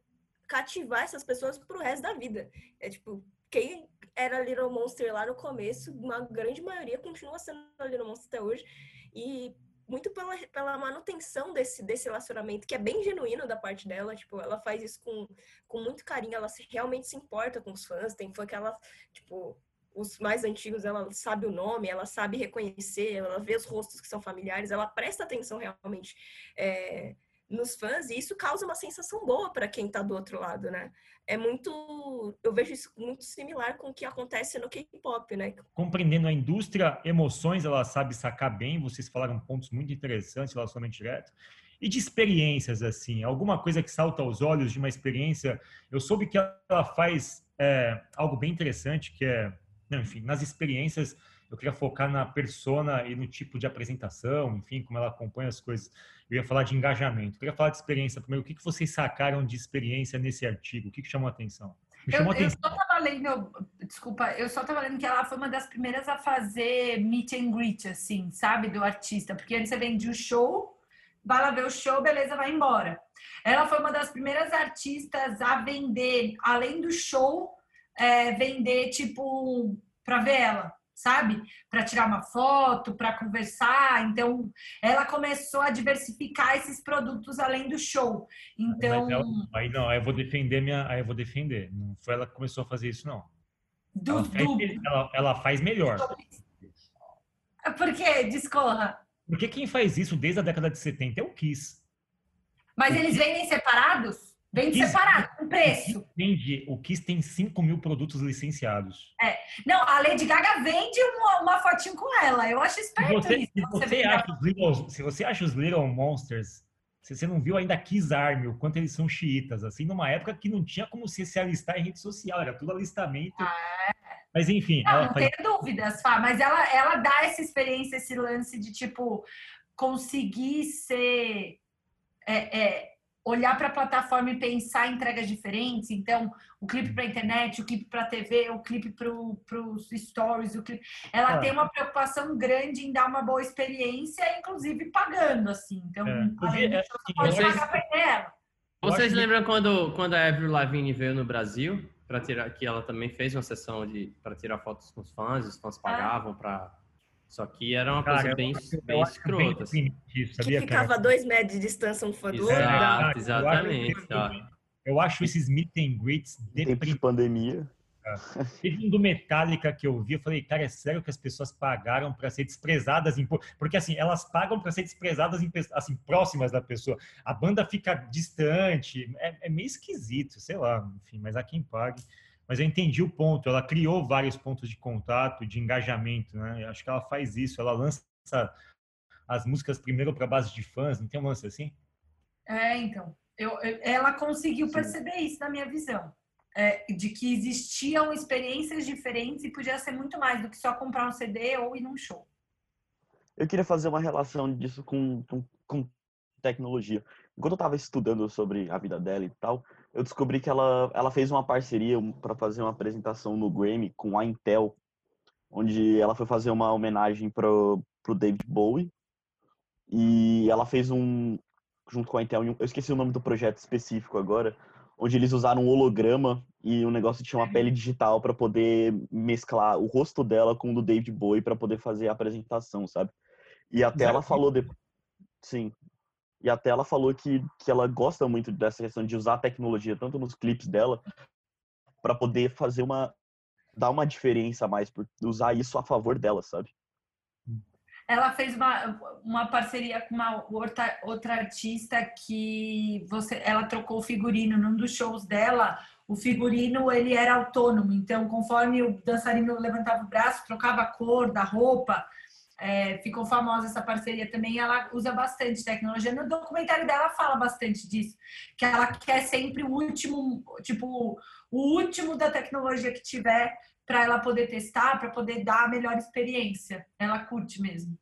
cativar essas pessoas pro resto da vida. É tipo, quem era Little Monster lá no começo, uma grande maioria continua sendo Little Monster até hoje. E muito pela, pela manutenção desse, desse relacionamento, que é bem genuíno da parte dela. Tipo, ela faz isso com, com muito carinho, ela se- realmente se importa com os fãs. Tem fã que ela, tipo, os mais antigos, ela sabe o nome, ela sabe reconhecer, ela vê os rostos que são familiares, ela presta atenção realmente é, nos fãs, e isso causa uma sensação boa para quem tá do outro lado, né? É muito. Eu vejo isso muito similar com o que acontece no K-pop, né? Compreendendo a indústria, emoções, ela sabe sacar bem. Vocês falaram pontos muito interessantes, relacionamento direto. E de experiências, assim, alguma coisa que salta aos olhos de uma experiência. Eu soube que ela faz é, algo bem interessante, que é, enfim, nas experiências, eu queria focar na persona e no tipo de apresentação, enfim, como ela acompanha as coisas. Eu ia falar de engajamento. Eu queria falar de experiência primeiro. O que, que vocês sacaram de experiência nesse artigo? O que, que chamou a atenção? Eu, eu só tava lendo, desculpa, eu só tava lendo que ela foi uma das primeiras a fazer meet and greet, assim, sabe, do artista, porque antes você vendia o show, vai lá ver o show, beleza, vai embora. Ela foi uma das primeiras artistas a vender, além do show, é, vender, tipo, pra ver ela, sabe? Para tirar uma foto, para conversar. Então, ela começou a diversificar esses produtos além do show. Então, ela- aí não, aí eu vou defender minha, aí eu vou defender. Não foi ela que começou a fazer isso não. do, Ela faz, do, ela, ela faz melhor. Por quê? Discorra. Porque quem faz isso desde a década de 70 é o Kiss. Mas eles vendem separados? Vende Isso. Preço. Vende, o Kiss tem 5 mil produtos licenciados. Não, a Lady Gaga vende uma, uma fotinho com ela. Eu acho Se esperto você, isso. se você você vender- acha os Little, se você acha os Little Monsters, se você não viu ainda Kiss Army, o quanto eles são xiitas, assim, numa época que não tinha como você se alistar em rede social, era tudo alistamento. Mas enfim, Não, não faz tenho dúvidas, Fá, mas ela, ela dá essa experiência, esse lance de, tipo, conseguir ser... é, é, olhar para a plataforma e pensar em entregas diferentes. Então, o clipe para internet, o clipe para TV, o clipe para os stories, o clipe... Ela Ah. tem uma preocupação grande em dar uma boa experiência, inclusive pagando, assim. Então, É. além É, disso, você assim, pode vocês- pagar para ela. Vocês lembram quando, quando a Avril Lavigne veio no Brasil para tirar que ela também fez uma sessão de para tirar fotos com os fãs, os fãs pagavam para só que era uma Cara, coisa bem, eu bem acho bem escrota. assim. isso, Que sabia, ficava cara? a dois metros de distância um fã do outro. Exato, dá- eu acho- exatamente. ó. Eu acho esses meet and greets Tempo de pandemia. Teve um do Metallica que eu vi, eu falei, cara, é sério que as pessoas pagaram para ser desprezadas em... Porque assim, elas pagam para ser desprezadas em assim, próximas da pessoa. A banda fica distante, é, é meio esquisito, sei lá, enfim, mas há quem pague. Mas eu entendi o ponto, ela criou vários pontos de contato, de engajamento, né? Eu acho que ela faz isso, ela lança as músicas primeiro para base de fãs, não tem um lance assim? É, então. Eu, eu- ela conseguiu Sim. perceber isso na minha visão. É, de que existiam experiências diferentes e podia ser muito mais do que só comprar um CD ou ir num show. Eu queria fazer uma relação disso com, com, com tecnologia. Enquanto eu estava estudando sobre a vida dela e tal, eu descobri que ela, ela fez uma parceria para fazer uma apresentação no Grammy com a Intel, onde ela foi fazer uma homenagem pro, pro David Bowie. E ela fez um, junto com a Intel, eu esqueci o nome do projeto específico agora, onde eles usaram um holograma e o negócio tinha uma pele digital para poder mesclar o rosto dela com o do David Bowie para poder fazer a apresentação, sabe? E até ela falou de... sim. E até ela falou que, que ela gosta muito dessa questão de usar a tecnologia tanto nos clipes dela para poder fazer uma dar uma diferença a mais por usar isso a favor dela, sabe? Ela fez uma, uma parceria com uma outra, outra artista que você, ela trocou o figurino num dos shows dela. O figurino ele era autônomo, então conforme o dançarino levantava o braço, trocava a cor da roupa. É, ficou famosa essa parceria também. Ela usa bastante tecnologia. No documentário dela fala bastante disso, que ela quer sempre o último, tipo, o último da tecnologia que tiver para ela poder testar, para poder dar a melhor experiência. Ela curte mesmo.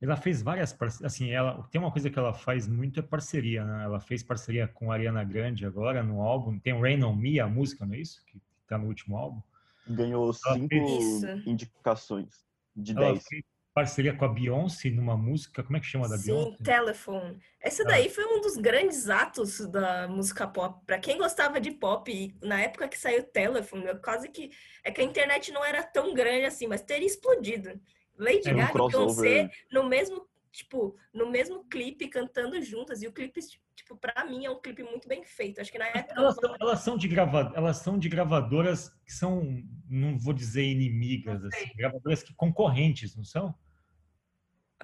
Ela fez várias parcerias, assim, ela tem uma coisa que ela faz muito é parceria, né? Ela fez parceria com a Ariana Grande agora no álbum, tem o Rain on Me, a música, não é isso? Que tá no último álbum. Ganhou cinco Isso. indicações de Ela 10. fez parceria com a Beyoncé numa música, como é que chama da Sim, Beyoncé? Telephone. Essa Ah. daí foi um dos grandes atos da música pop. Pra quem gostava de pop, na época que saiu Telephone, eu quase que. É que a internet não era tão grande assim, mas teria explodido. Lady um Gaga e. Beyoncé no mesmo, tipo, no mesmo clipe cantando juntas. E o clipe, tipo, pra mim é um clipe muito bem feito. Acho que na época. Elas são, elas são de grava, elas são de gravadoras que são, não vou dizer inimigas, assim, gravadoras que concorrentes, não são?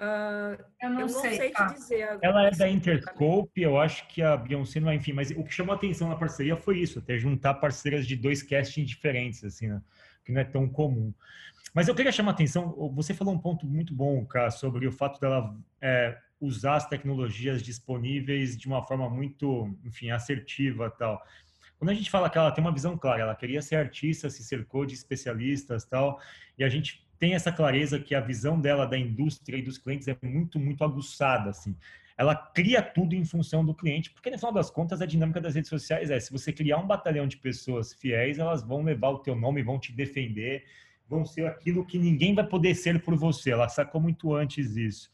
Ah, Eu eu não, não sei, sei tá? te dizer agora. Ela é assim, da cabeça. Interscope, eu acho que a Beyoncé não é, enfim, mas o que chamou a atenção na parceria foi isso, até juntar parceiras de dois castings diferentes, assim, né? que não é tão comum. Mas eu queria chamar a atenção, você falou um ponto muito bom, cara, sobre o fato dela é, usar as tecnologias disponíveis de uma forma muito, enfim, assertiva e tal. Quando a gente fala que ela tem uma visão clara, ela queria ser artista, se cercou de especialistas tal, e a gente tem essa clareza que a visão dela da indústria e dos clientes é muito, muito aguçada, assim. Ela cria tudo em função do cliente, porque no final das contas a dinâmica das redes sociais é, se você criar um batalhão de pessoas fiéis, elas vão levar o teu nome, vão te defender, vão ser aquilo que ninguém vai poder ser por você. Ela sacou muito antes isso.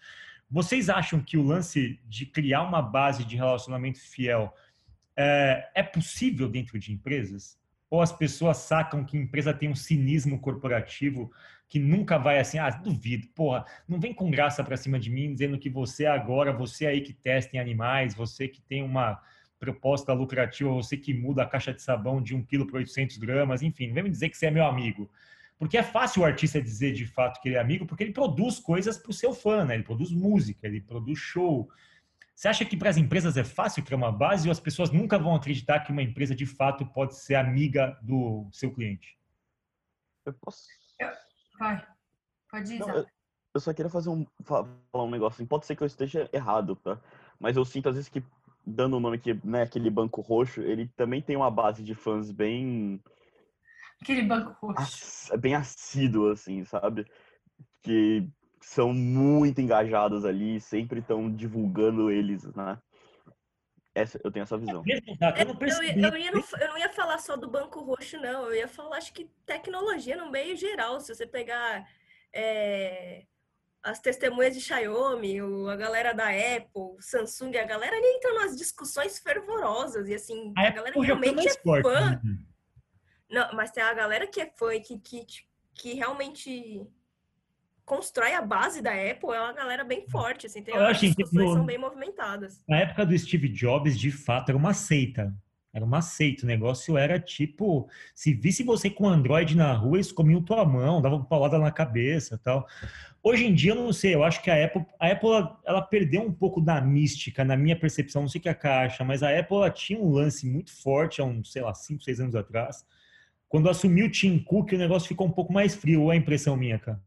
Vocês acham que o lance de criar uma base de relacionamento fiel é, é possível dentro de empresas? Ou as pessoas sacam que empresa tem um cinismo corporativo que nunca vai assim, ah, duvido, porra, não vem com graça para cima de mim dizendo que você agora, você aí que testa em animais, você que tem uma proposta lucrativa, você que muda a caixa de sabão de 1 kg para 800 gramas, enfim, não vem me dizer que você é meu amigo. Porque é fácil o artista dizer de fato que ele é amigo, porque ele produz coisas para o seu fã, né? Ele produz música, ele produz show. Você acha que para as empresas é fácil criar uma base ou as pessoas nunca vão acreditar que uma empresa de fato pode ser amiga do seu cliente? Eu posso. Vai. Pode ir, Não, eu, só queria fazer um, fa- falar um negócio. assim, Pode ser que eu esteja errado, tá? Mas eu sinto às vezes que, dando o nome aqui, né, aquele banco roxo, ele também tem uma base de fãs bem, Aquele banco roxo. ass- bem assídua, assim, sabe? Que são muito engajados ali, sempre estão divulgando eles, né? Essa, eu tenho essa visão. Mesmo, tá? Eu não Eu, percebi. ia- eu, ia não, eu não ia falar só do Banco Roxo, não. Eu ia falar, acho que tecnologia no meio geral. Se você pegar é, as testemunhas de Xiaomi, o- a galera da Apple, Samsung, a galera ali entra nas discussões fervorosas. E assim, A a galera Apple realmente é forte. fã. né? Não, mas tem a galera que é fã e que, que, que realmente constrói a base da Apple, é uma galera bem forte, assim, tem Eu acho que no- são bem movimentadas. Na época do Steve Jobs, de fato, era uma seita. Era uma seita. O negócio era tipo, se visse você com Android na rua, eles comiam tua mão, davam paulada na cabeça e tal. Hoje em dia, eu não sei, eu acho que a Apple, a Apple ela, ela perdeu um pouco da mística, na minha percepção, não sei o que é a caixa, mas a Apple ela tinha um lance muito forte há uns, sei lá, 5, 6 anos atrás. Quando assumiu o Tim Cook, o negócio ficou um pouco mais frio, ou é a impressão minha, cara?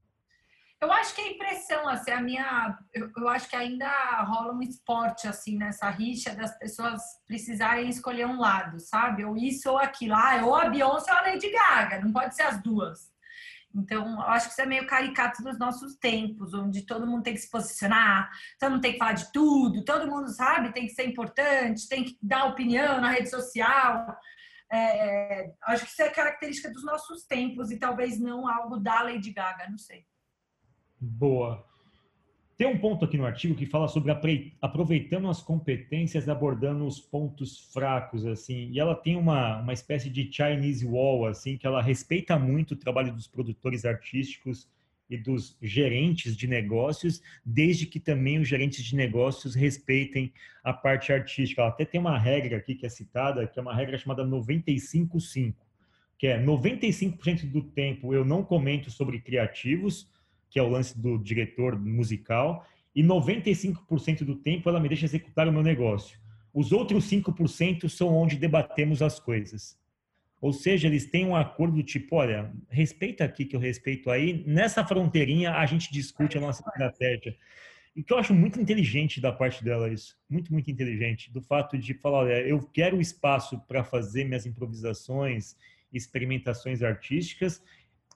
Eu acho que a impressão, assim, a minha. Eu, eu acho que ainda rola um esporte, assim, nessa rixa das pessoas precisarem escolher um lado, sabe? Ou isso ou aquilo. Ah, ou a Beyoncé ou a Lady Gaga, não pode ser as duas. Então, eu acho que isso é meio caricato dos nossos tempos, onde todo mundo tem que se posicionar, todo mundo tem que falar de tudo, todo mundo sabe, tem que ser importante, tem que dar opinião na rede social. É, acho que isso é característica dos nossos tempos e talvez não algo da Lady Gaga, não sei. Boa. Tem um ponto aqui no artigo que fala sobre aproveitando as competências, abordando os pontos fracos, assim. E ela tem uma, uma espécie de Chinese wall, assim, que ela respeita muito o trabalho dos produtores artísticos e dos gerentes de negócios, desde que também os gerentes de negócios respeitem a parte artística. Ela até tem uma regra aqui que é citada, que é uma regra chamada 95-5, que é 95% do tempo eu não comento sobre criativos, que é o lance do diretor musical, e 95% do tempo ela me deixa executar o meu negócio. Os outros 5% são onde debatemos as coisas. Ou seja, eles têm um acordo do tipo, olha, respeita aqui que eu respeito aí, nessa fronteirinha a gente discute a nossa estratégia. E que eu acho muito inteligente da parte dela isso, muito, muito inteligente, do fato de falar, olha, eu quero espaço para fazer minhas improvisações, experimentações artísticas,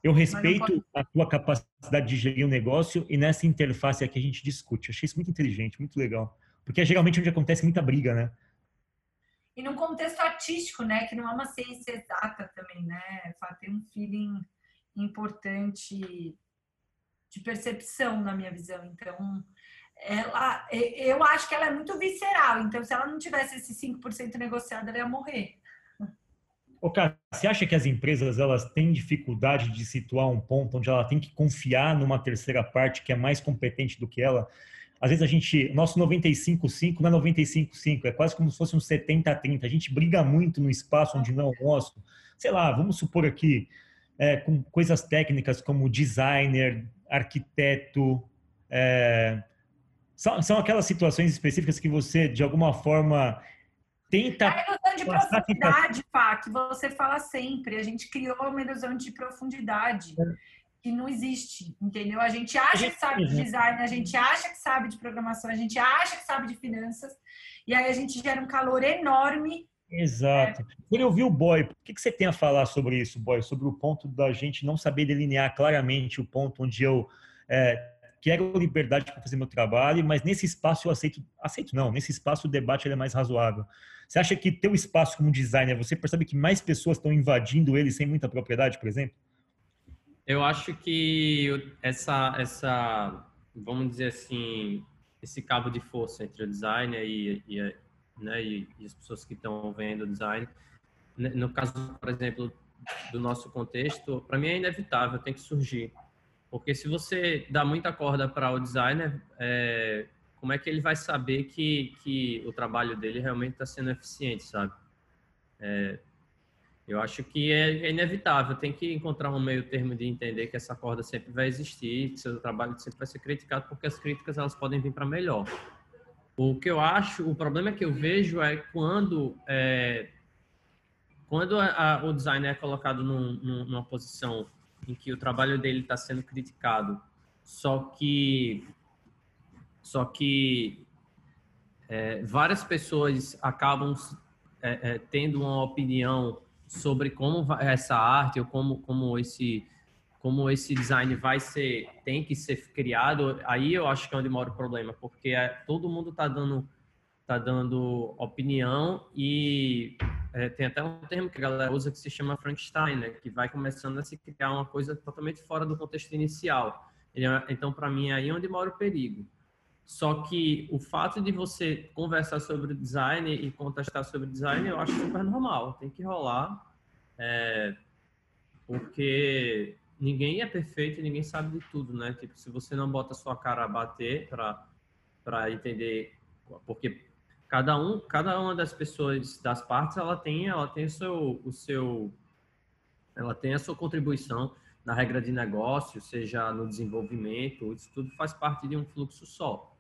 Eu respeito a tua capacidade de gerir o um negócio e nessa interface aqui a gente discute. Achei isso muito inteligente, muito legal. Porque é geralmente onde acontece muita briga, né? E num contexto artístico, né? Que não é uma ciência exata também, né? Tem um feeling importante de percepção na minha visão. Então, ela, eu acho que ela é muito visceral. Então, se ela não tivesse esse 5% negociado, ela ia morrer. Ô, cara, você acha que as empresas elas têm dificuldade de situar um ponto onde ela tem que confiar numa terceira parte que é mais competente do que ela? Às vezes a gente, nosso 95-5 não é 95-5, é quase como se fosse um 70-30. A gente briga muito no espaço onde não é o nosso. Sei lá, vamos supor aqui, é, com coisas técnicas como designer, arquiteto, é, são, são aquelas situações específicas que você, de alguma forma, tenta. De profundidade, Pá, que você fala sempre. A gente criou uma ilusão de profundidade que não existe, entendeu? A gente acha que sabe de design, a gente acha que sabe de programação, a gente acha que sabe de finanças, e aí a gente gera um calor enorme. Exato. É. Quando eu vi o Boy, o que, que você tem a falar sobre isso, Boy? Sobre o ponto da gente não saber delinear claramente o ponto onde eu é, quero liberdade para fazer meu trabalho, mas nesse espaço eu aceito, aceito não, nesse espaço o debate é mais razoável. Você acha que teu espaço como designer, você percebe que mais pessoas estão invadindo ele sem muita propriedade, por exemplo? Eu acho que essa, essa, vamos dizer assim, esse cabo de força entre o designer e, e, né, e, e as pessoas que estão vendo o design, né, no caso, por exemplo, do nosso contexto, para mim é inevitável, tem que surgir. Porque se você dá muita corda para o designer, é, como é que ele vai saber que, que o trabalho dele realmente está sendo eficiente, sabe? É, eu acho que é, é, inevitável, tem que encontrar um meio termo de entender que essa corda sempre vai existir, que seu trabalho sempre vai ser criticado, porque as críticas elas podem vir para melhor. O que eu acho, o problema que eu vejo é quando é, quando a, a, o designer é colocado num, numa posição em que o trabalho dele está sendo criticado, só que só que é, várias pessoas acabam é, é, tendo uma opinião sobre como essa arte ou como, como esse como esse design vai ser tem que ser criado. Aí eu acho que é onde mora o problema porque é, todo mundo está dando tá dando opinião e é, tem até um termo que a galera usa que se chama Frankenstein, né, que vai começando a se criar uma coisa totalmente fora do contexto inicial. É, então, para mim, é aí onde mora o perigo. Só que o fato de você conversar sobre design e contestar sobre design, eu acho super normal. Tem que rolar. É, porque ninguém é perfeito ninguém sabe de tudo, né? Tipo, se você não bota a sua cara a bater para entender... Porque cada um, cada uma das pessoas, das partes, ela tem, ela tem o seu, o seu... Ela tem a sua contribuição na regra de negócio, seja no desenvolvimento, isso tudo faz parte de um fluxo só.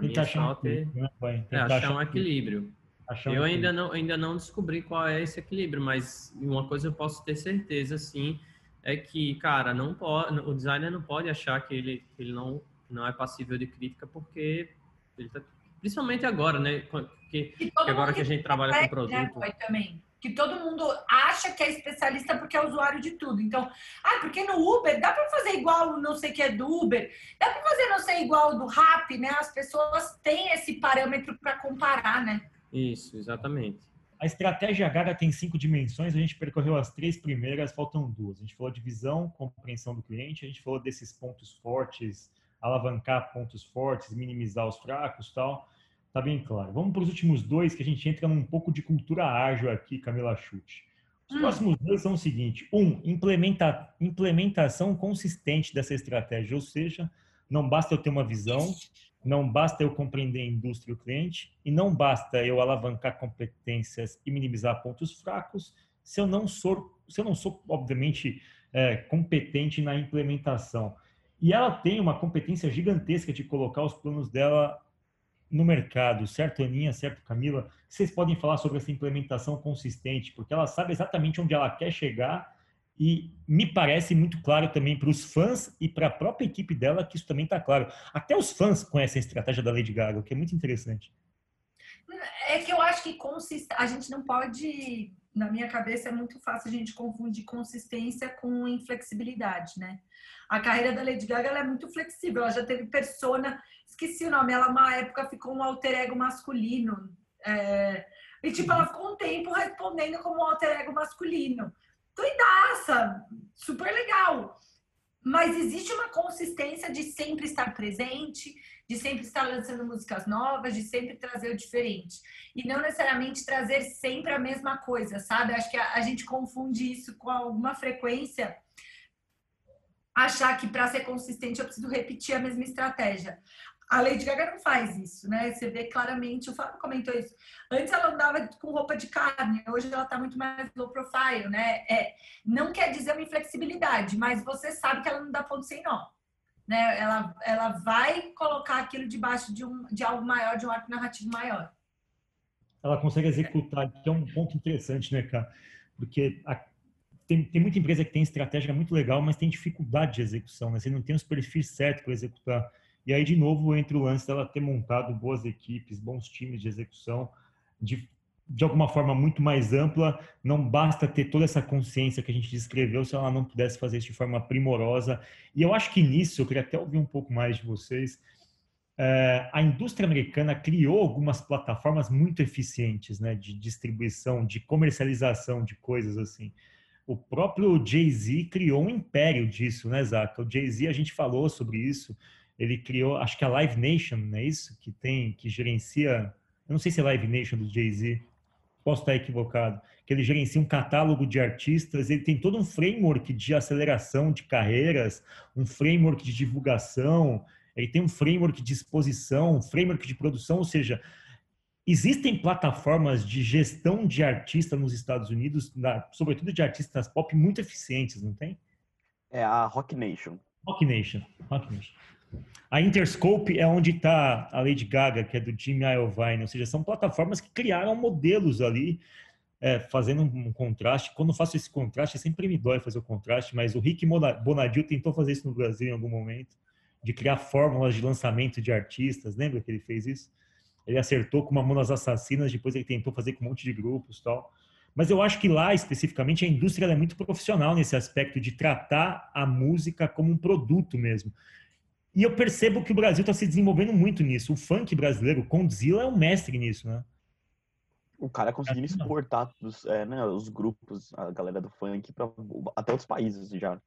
Mim, é só ter, né, é, achar um equilíbrio. Achar eu ainda não, ainda não descobri qual é esse equilíbrio, mas uma coisa eu posso ter certeza, sim, é que, cara, não pode, o designer não pode achar que ele, ele não, não é passível de crítica, porque ele tá, principalmente agora, né? Que, que agora que a gente trabalha com né, produto. Né, também que todo mundo acha que é especialista porque é usuário de tudo. Então, ah, porque no Uber dá para fazer igual não sei o que é do Uber, dá para fazer não sei igual do Rap, né? As pessoas têm esse parâmetro para comparar, né? Isso, exatamente. A estratégia Gaga tem cinco dimensões, a gente percorreu as três primeiras, faltam duas. A gente falou de visão, compreensão do cliente, a gente falou desses pontos fortes, alavancar pontos fortes, minimizar os fracos tal. Tá bem claro. Vamos para os últimos dois, que a gente entra num pouco de cultura ágil aqui, Camila Chute. Os hum. próximos dois são o seguinte: um, implementa, implementação consistente dessa estratégia, ou seja, não basta eu ter uma visão, não basta eu compreender a indústria e o cliente, e não basta eu alavancar competências e minimizar pontos fracos, se eu não sou, se eu não sou obviamente, é, competente na implementação. E ela tem uma competência gigantesca de colocar os planos dela no mercado, certo, Aninha, certo, Camila? Vocês podem falar sobre essa implementação consistente, porque ela sabe exatamente onde ela quer chegar e me parece muito claro também para os fãs e para a própria equipe dela que isso também está claro. Até os fãs conhecem a estratégia da Lady Gaga, o que é muito interessante. É que eu acho que consist... a gente não pode na minha cabeça é muito fácil a gente confundir consistência com inflexibilidade, né? A carreira da Lady Gaga é muito flexível, ela já teve persona, esqueci o nome, ela uma época ficou um alter ego masculino. É, e tipo, ela ficou um tempo respondendo como um alter ego masculino. Doidaça, super legal. Mas existe uma consistência de sempre estar presente, de sempre estar lançando músicas novas, de sempre trazer o diferente. E não necessariamente trazer sempre a mesma coisa, sabe? Acho que a, a gente confunde isso com alguma frequência. Achar que para ser consistente eu preciso repetir a mesma estratégia. A Lady Gaga não faz isso, né? Você vê claramente, o Fábio comentou isso. Antes ela andava com roupa de carne, hoje ela tá muito mais low profile, né? É, não quer dizer uma inflexibilidade, mas você sabe que ela não dá ponto sem nó né? Ela, ela vai colocar aquilo debaixo de, um, de algo maior, de um arco narrativo maior. Ela consegue executar, que é um ponto interessante, né, cara? Porque a, tem, tem muita empresa que tem estratégia muito legal, mas tem dificuldade de execução, né? Você não tem os perfis certos para executar. E aí, de novo, entra o lance dela ter montado boas equipes, bons times de execução, de de alguma forma muito mais ampla, não basta ter toda essa consciência que a gente descreveu se ela não pudesse fazer isso de forma primorosa. E eu acho que nisso, eu queria até ouvir um pouco mais de vocês, é, a indústria americana criou algumas plataformas muito eficientes né, de distribuição, de comercialização de coisas assim. O próprio Jay-Z criou um império disso, né, Zaca? O Jay-Z, a gente falou sobre isso, ele criou, acho que a Live Nation, não é isso? Que tem, que gerencia, eu não sei se é Live Nation do Jay-Z, posso estar equivocado, que ele gerencia um catálogo de artistas, ele tem todo um framework de aceleração de carreiras, um framework de divulgação, ele tem um framework de exposição, um framework de produção, ou seja, existem plataformas de gestão de artista nos Estados Unidos, sobretudo de artistas pop, muito eficientes, não tem? É a Rock Nation. Rock Nation. Rock Nation. A Interscope é onde está a Lady Gaga, que é do Jimmy Iovine, ou seja, são plataformas que criaram modelos ali, é, fazendo um contraste. Quando eu faço esse contraste, sempre me dói fazer o contraste, mas o Rick Bonadil tentou fazer isso no Brasil em algum momento, de criar fórmulas de lançamento de artistas. Lembra que ele fez isso? Ele acertou com Mamonas Assassinas, depois ele tentou fazer com um monte de grupos tal. Mas eu acho que lá, especificamente, a indústria é muito profissional nesse aspecto de tratar a música como um produto mesmo. E eu percebo que o Brasil está se desenvolvendo muito nisso. O funk brasileiro, o Condzilla é um mestre nisso, né? O cara conseguindo exportar os, é, né, os grupos, a galera do funk, para até outros países já.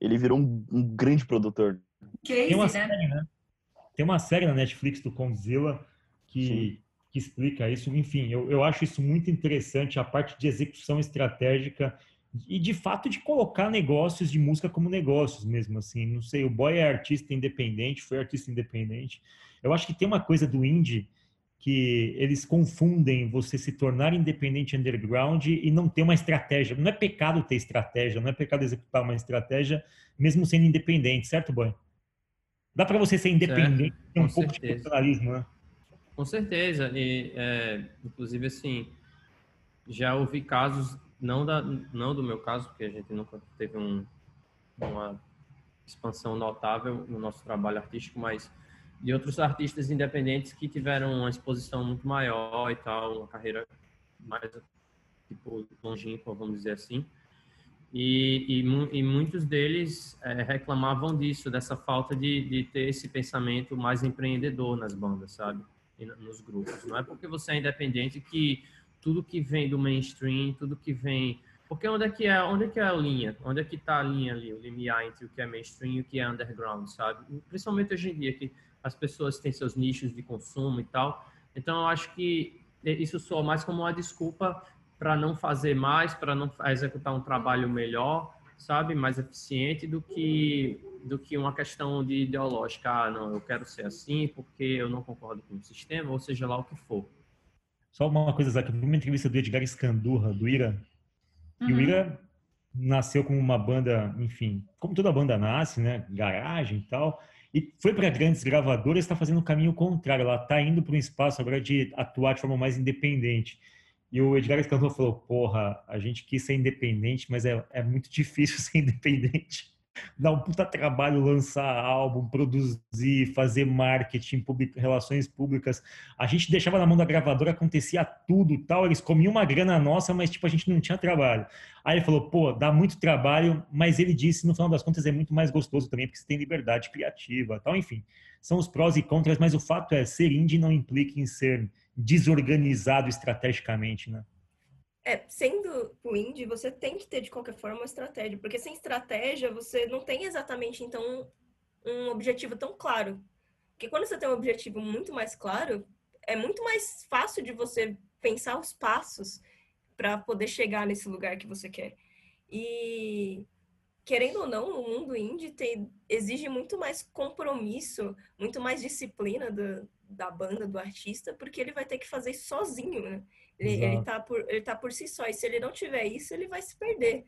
Ele virou um, um grande produtor. Case, Tem uma né? série, né? Tem uma série na Netflix do Condzilla que, que explica isso. Enfim, eu, eu acho isso muito interessante, a parte de execução estratégica e de fato de colocar negócios de música como negócios mesmo assim não sei o boy é artista independente foi artista independente eu acho que tem uma coisa do indie que eles confundem você se tornar independente underground e não ter uma estratégia não é pecado ter estratégia não é pecado executar uma estratégia mesmo sendo independente certo boy dá para você ser independente Certo, ter um pouco de certeza. profissionalismo né Com certeza. E, é, inclusive, assim, já ouvi casos, não, da, não do meu caso, porque a gente nunca teve um, uma expansão notável no nosso trabalho artístico, mas de outros artistas independentes que tiveram uma exposição muito maior e tal, uma carreira mais, tipo, longínqua, vamos dizer assim. E, e, e muitos deles é, reclamavam disso, dessa falta de, de ter esse pensamento mais empreendedor nas bandas, sabe? E no- nos grupos. Não é porque você é independente que tudo que vem do mainstream, tudo que vem. Porque onde é que é, onde é que é a linha? Onde é que está a linha ali, o limiar entre o que é mainstream e o que é underground, sabe? Principalmente hoje em dia, que as pessoas têm seus nichos de consumo e tal. Então, eu acho que isso soa mais como uma desculpa para não fazer mais, para não executar um trabalho melhor, sabe, mais eficiente do que do que uma questão de ideológica. Ah, não, eu quero ser assim porque eu não concordo com o sistema, ou seja lá o que for. Só uma coisa Zaca, eu vi uma entrevista do Edgar Escandurra do Ira E o Uhum. Ira nasceu como uma banda, enfim, como toda banda nasce, né? Garagem e tal. E foi para grandes gravadoras, está fazendo o caminho contrário. Ela está indo para um espaço agora de atuar de forma mais independente. E o Edgar Escandor falou: Porra, a gente quis ser independente, mas é, é muito difícil ser independente. Dá um puta trabalho lançar álbum, produzir, fazer marketing, public, relações públicas. A gente deixava na mão da gravadora, acontecia tudo, tal. Eles comiam uma grana nossa, mas tipo a gente não tinha trabalho. Aí ele falou, pô, dá muito trabalho, mas ele disse, no final das contas, é muito mais gostoso também, porque você tem liberdade criativa, tal. Enfim, são os prós e contras, mas o fato é, ser indie não implica em ser desorganizado estrategicamente, né? É, sendo o indie, você tem que ter de qualquer forma uma estratégia, porque sem estratégia você não tem exatamente então um objetivo tão claro. Porque quando você tem um objetivo muito mais claro, é muito mais fácil de você pensar os passos para poder chegar nesse lugar que você quer. E querendo ou não, o mundo indie tem, exige muito mais compromisso, muito mais disciplina do, da banda, do artista, porque ele vai ter que fazer sozinho, né? Ele, ele, tá por, ele tá por si só. E se ele não tiver isso, ele vai se perder.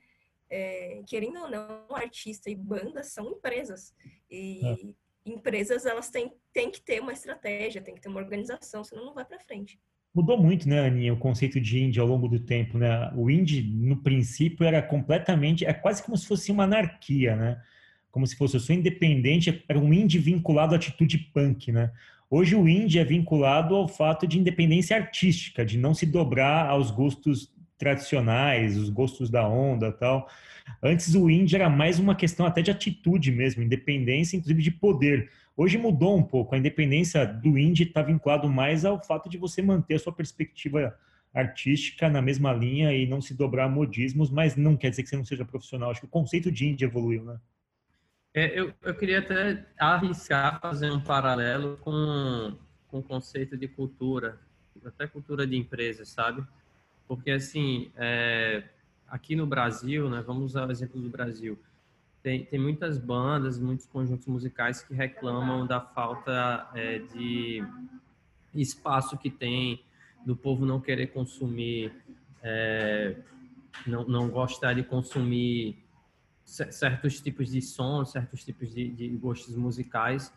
É, querendo ou não, artista e banda são empresas. E é. empresas, elas têm, têm que ter uma estratégia, tem que ter uma organização, senão não vai para frente. Mudou muito, né, Aninha, o conceito de indie ao longo do tempo, né? O indie, no princípio, era completamente... É quase como se fosse uma anarquia, né? Como se fosse, eu sou independente, era um indie vinculado à atitude punk, né? Hoje o indie é vinculado ao fato de independência artística, de não se dobrar aos gostos tradicionais, os gostos da onda tal. Antes o indie era mais uma questão até de atitude mesmo, independência, inclusive de poder. Hoje mudou um pouco, a independência do indie está vinculado mais ao fato de você manter a sua perspectiva artística na mesma linha e não se dobrar a modismos, mas não quer dizer que você não seja profissional. Acho que o conceito de indie evoluiu, né? É, eu, eu queria até arriscar fazer um paralelo com, com o conceito de cultura, até cultura de empresa, sabe? Porque, assim, é, aqui no Brasil, né, vamos usar o exemplo do Brasil, tem, tem muitas bandas, muitos conjuntos musicais que reclamam da falta é, de espaço que tem, do povo não querer consumir, é, não, não gostar de consumir certos tipos de som, certos tipos de, de gostos musicais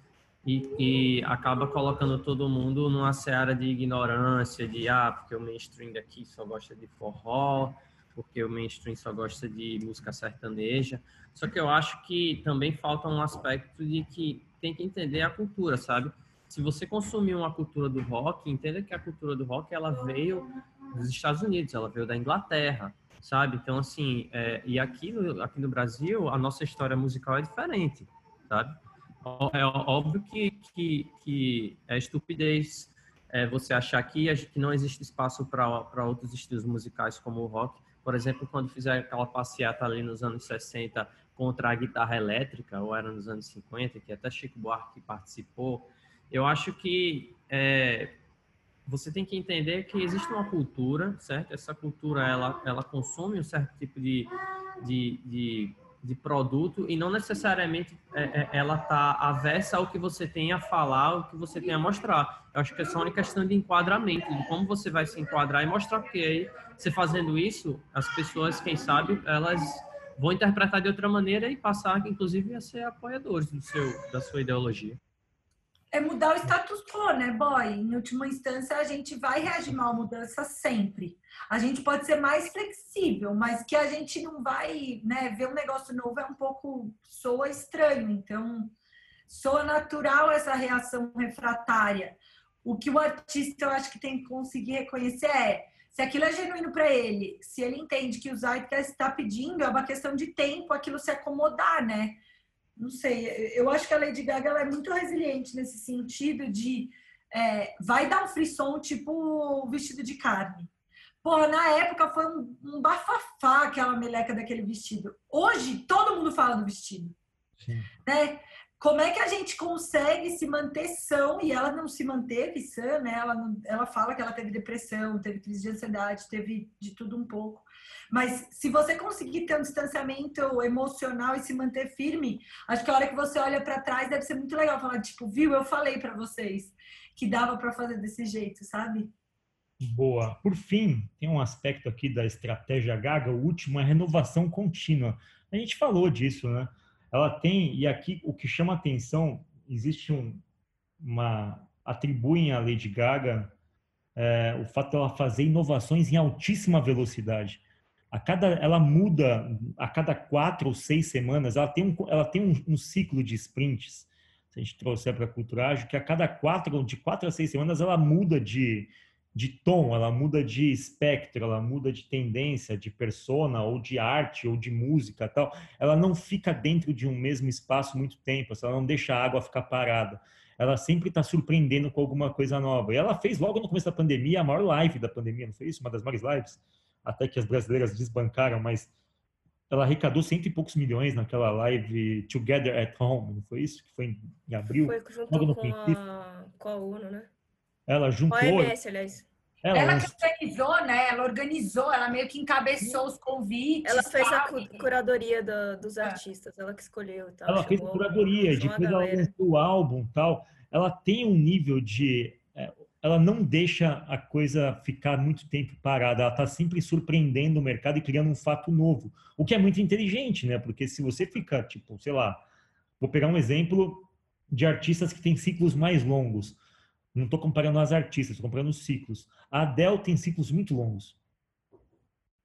e, e, acaba colocando todo mundo numa seara de ignorância, de ah, porque o mainstream daqui só gosta de forró, porque o mainstream só gosta de música sertaneja. Só que eu acho que também falta um aspecto de que tem que entender a cultura, sabe? Se você consumir uma cultura do rock, entenda que a cultura do rock ela veio dos Estados Unidos, ela veio da Inglaterra sabe? Então, assim, é, e aqui no, aqui no Brasil, a nossa história musical é diferente, sabe? É óbvio que, que, que é estupidez é, você achar que, que não existe espaço para outros estilos musicais como o rock. Por exemplo, quando fizer aquela passeata ali nos anos 60 contra a guitarra elétrica, ou era nos anos 50, que até Chico Buarque participou, eu acho que é, você tem que entender que existe uma cultura, certo? Essa cultura, ela, ela consome um certo tipo de, de, de, de produto e não necessariamente é, é, ela está avessa ao que você tem a falar, ao que você tem a mostrar. Eu acho que é só uma questão de enquadramento, de como você vai se enquadrar e mostrar, porque aí, você fazendo isso, as pessoas, quem sabe, elas vão interpretar de outra maneira e passar, inclusive, a ser apoiadores do seu, da sua ideologia é mudar o status quo, né, boy? Em última instância, a gente vai reagir mal à mudança sempre. A gente pode ser mais flexível, mas que a gente não vai, né, ver um negócio novo é um pouco soa estranho. Então, soa natural essa reação refratária. O que o artista eu acho que tem que conseguir reconhecer é se aquilo é genuíno para ele, se ele entende que o Zeitgeist está pedindo, é uma questão de tempo aquilo se acomodar, né? Não sei, eu acho que a Lady Gaga ela é muito resiliente nesse sentido de é, vai dar um frisson tipo o vestido de carne. Pô, na época foi um, um, bafafá aquela meleca daquele vestido. Hoje todo mundo fala do vestido. Sim. Né? Como é que a gente consegue se manter são? E ela não se manteve sã, né? Ela, ela fala que ela teve depressão, teve crise de ansiedade, teve de tudo um pouco. Mas se você conseguir ter um distanciamento emocional e se manter firme, acho que a hora que você olha para trás deve ser muito legal falar, tipo, viu, eu falei para vocês que dava para fazer desse jeito, sabe? Boa. Por fim, tem um aspecto aqui da estratégia Gaga, o último é renovação contínua. A gente falou disso, né? Ela tem, e aqui o que chama atenção, existe um, uma. atribuem à Lady Gaga é, o fato de ela fazer inovações em altíssima velocidade. a cada, ela muda a cada quatro ou seis semanas. Ela tem um, ela tem um, um ciclo de sprints. Se a gente trouxer para a culturagem, que a cada quatro, de quatro a seis semanas, ela muda de, de tom, ela muda de espectro, ela muda de tendência, de persona, ou de arte, ou de música tal. Ela não fica dentro de um mesmo espaço muito tempo, ela não deixa a água ficar parada. Ela sempre está surpreendendo com alguma coisa nova. E ela fez logo no começo da pandemia a maior live da pandemia, não foi isso? Uma das maiores lives até que as brasileiras desbancaram, mas ela arrecadou cento e poucos milhões naquela live Together at Home, não foi isso? Que foi em abril? Foi junto com a, com a ONU, né? Ela juntou... A OMS, aliás. Ela, ela que organizou, né? Ela organizou, ela meio que encabeçou os convites. Ela fez a curadoria do, dos é. artistas, ela que escolheu. Tal, ela fez a curadoria, depois ela lançou o álbum tal. Ela tem um nível de ela não deixa a coisa ficar muito tempo parada, ela está sempre surpreendendo o mercado e criando um fato novo, o que é muito inteligente, né? Porque se você fica, tipo, sei lá, vou pegar um exemplo de artistas que têm ciclos mais longos. Não estou comparando as artistas, estou comparando os ciclos. A Adele tem ciclos muito longos.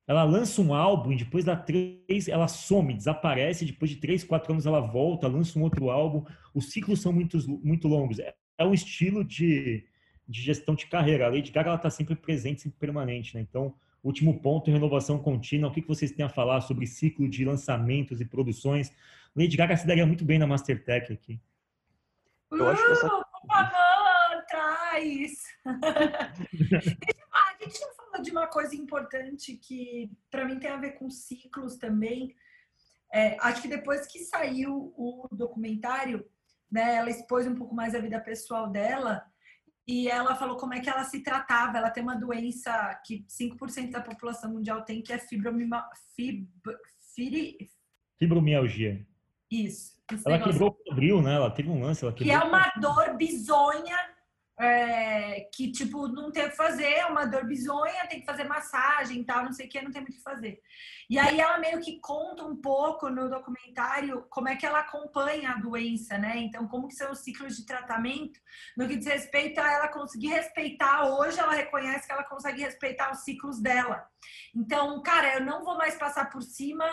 Ela lança um álbum e depois da três, ela some, desaparece. Depois de três, quatro anos, ela volta, lança um outro álbum. Os ciclos são muito, muito longos. É, é um estilo de, de gestão de carreira. A Lady Gaga está sempre presente, sempre permanente. Né? Então, último ponto, renovação contínua. O que, que vocês têm a falar sobre ciclo de lançamentos e produções? Lady Gaga se daria muito bem na Mastertech aqui. Eu acho que essa... Traz! a gente não falou de uma coisa importante que, para mim, tem a ver com ciclos também. É, acho que depois que saiu o documentário, né, ela expôs um pouco mais a vida pessoal dela e ela falou como é que ela se tratava. Ela tem uma doença que 5% da população mundial tem, que é fibromima, fib, fibri... fibromialgia. Isso. Ela quebrou o quadril, né? Ela teve um lance. Ela que é uma dor bizonha é, que, tipo, não tem o que fazer, é uma dor bizonha, tem que fazer massagem e tal, não sei o que, não tem muito o que fazer. E aí ela meio que conta um pouco no documentário como é que ela acompanha a doença, né? Então, como que são os ciclos de tratamento, no que diz respeito a ela conseguir respeitar, hoje ela reconhece que ela consegue respeitar os ciclos dela. Então, cara, eu não vou mais passar por cima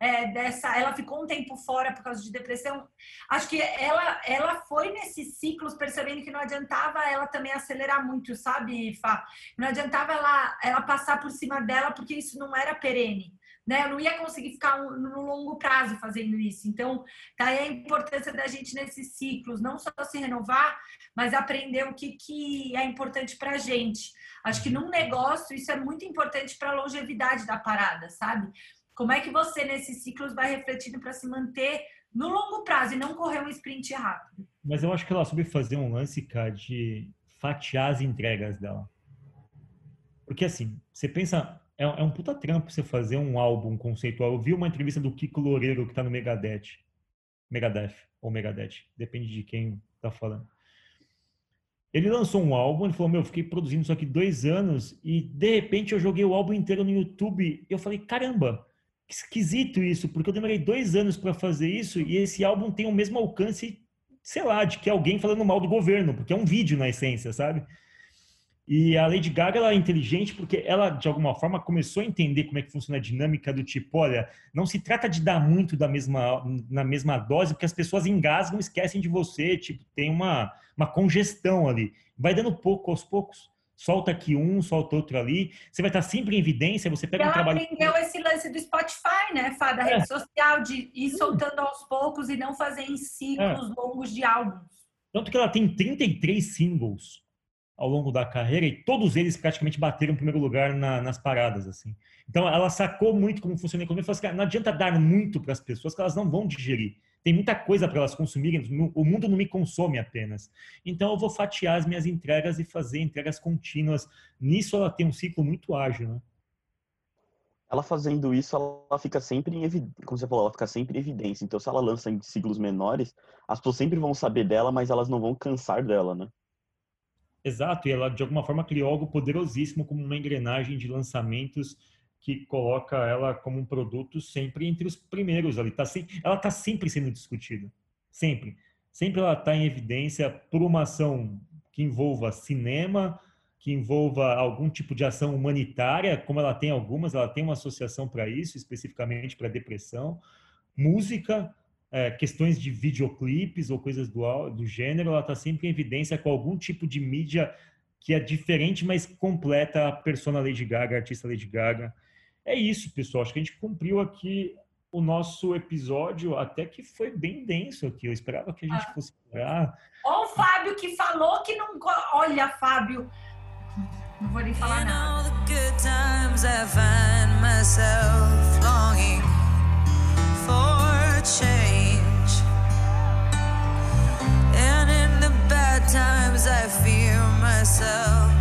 é, dessa. Ela ficou um tempo fora por causa de depressão. Acho que ela, ela foi nesses ciclos percebendo que não adiantava ela também acelerar muito, sabe, Fá? Não adiantava ela, ela passar por cima dela, porque isso não era perene. Né? Eu não ia conseguir ficar no longo prazo fazendo isso. Então, tá aí a importância da gente nesses ciclos, não só se renovar, mas aprender o que, que é importante para a gente. Acho que num negócio isso é muito importante para a longevidade da parada, sabe? Como é que você, nesses ciclos, vai refletindo para se manter no longo prazo e não correr um sprint rápido? Mas eu acho que ela soube fazer um lance, cara, de fatiar as entregas dela. Porque assim, você pensa, é, é um puta trampo você fazer um álbum conceitual. Eu vi uma entrevista do Kiko Loureiro que tá no Megadeth. Megadeth, ou Megadeth, depende de quem tá falando. Ele lançou um álbum, ele falou, meu, eu fiquei produzindo isso aqui dois anos e de repente eu joguei o álbum inteiro no YouTube. E eu falei, caramba, esquisito isso, porque eu demorei dois anos para fazer isso e esse álbum tem o mesmo alcance, sei lá, de que alguém falando mal do governo, porque é um vídeo na essência, sabe? E a Lady Gaga ela é inteligente porque ela, de alguma forma, começou a entender como é que funciona a dinâmica do tipo, olha, não se trata de dar muito da mesma, na mesma dose, porque as pessoas engasgam, esquecem de você, tipo, tem uma, uma congestão ali. Vai dando pouco aos poucos solta aqui um, solta outro ali. Você vai estar sempre em evidência, você pega ela um trabalho... aprendeu esse lance do Spotify, né, Fá? Da é. rede social, de ir soltando aos poucos e não fazer em ciclos é. longos de álbuns. Tanto que ela tem 33 singles ao longo da carreira e todos eles praticamente bateram em primeiro lugar na, nas paradas, assim. Então ela sacou muito como funciona a economia e falou assim, não adianta dar muito para as pessoas que elas não vão digerir. Tem muita coisa para elas consumirem, o mundo não me consome apenas. Então eu vou fatiar as minhas entregas e fazer entregas contínuas. Nisso ela tem um ciclo muito ágil, né? Ela fazendo isso, ela fica sempre em evidência, como você falou, ela fica sempre em evidência. Então, se ela lança em ciclos menores, as pessoas sempre vão saber dela, mas elas não vão cansar dela, né? Exato, e ela de alguma forma criou algo poderosíssimo como uma engrenagem de lançamentos que coloca ela como um produto sempre entre os primeiros ali. Tá sem, ela está sempre sendo discutida. Sempre. Sempre ela está em evidência por uma ação que envolva cinema, que envolva algum tipo de ação humanitária, como ela tem algumas, ela tem uma associação para isso, especificamente para depressão, música, é, questões de videoclipes ou coisas do, do gênero, ela está sempre em evidência com algum tipo de mídia que é diferente, mas completa a persona Lady Gaga, a artista Lady Gaga. É isso, pessoal. Acho que a gente cumpriu aqui o nosso episódio, até que foi bem denso aqui. Eu esperava que a gente ah. fosse. Ah. Olha o Fábio que falou que não. Olha, Fábio. Não vou nem falar nada. times I fear myself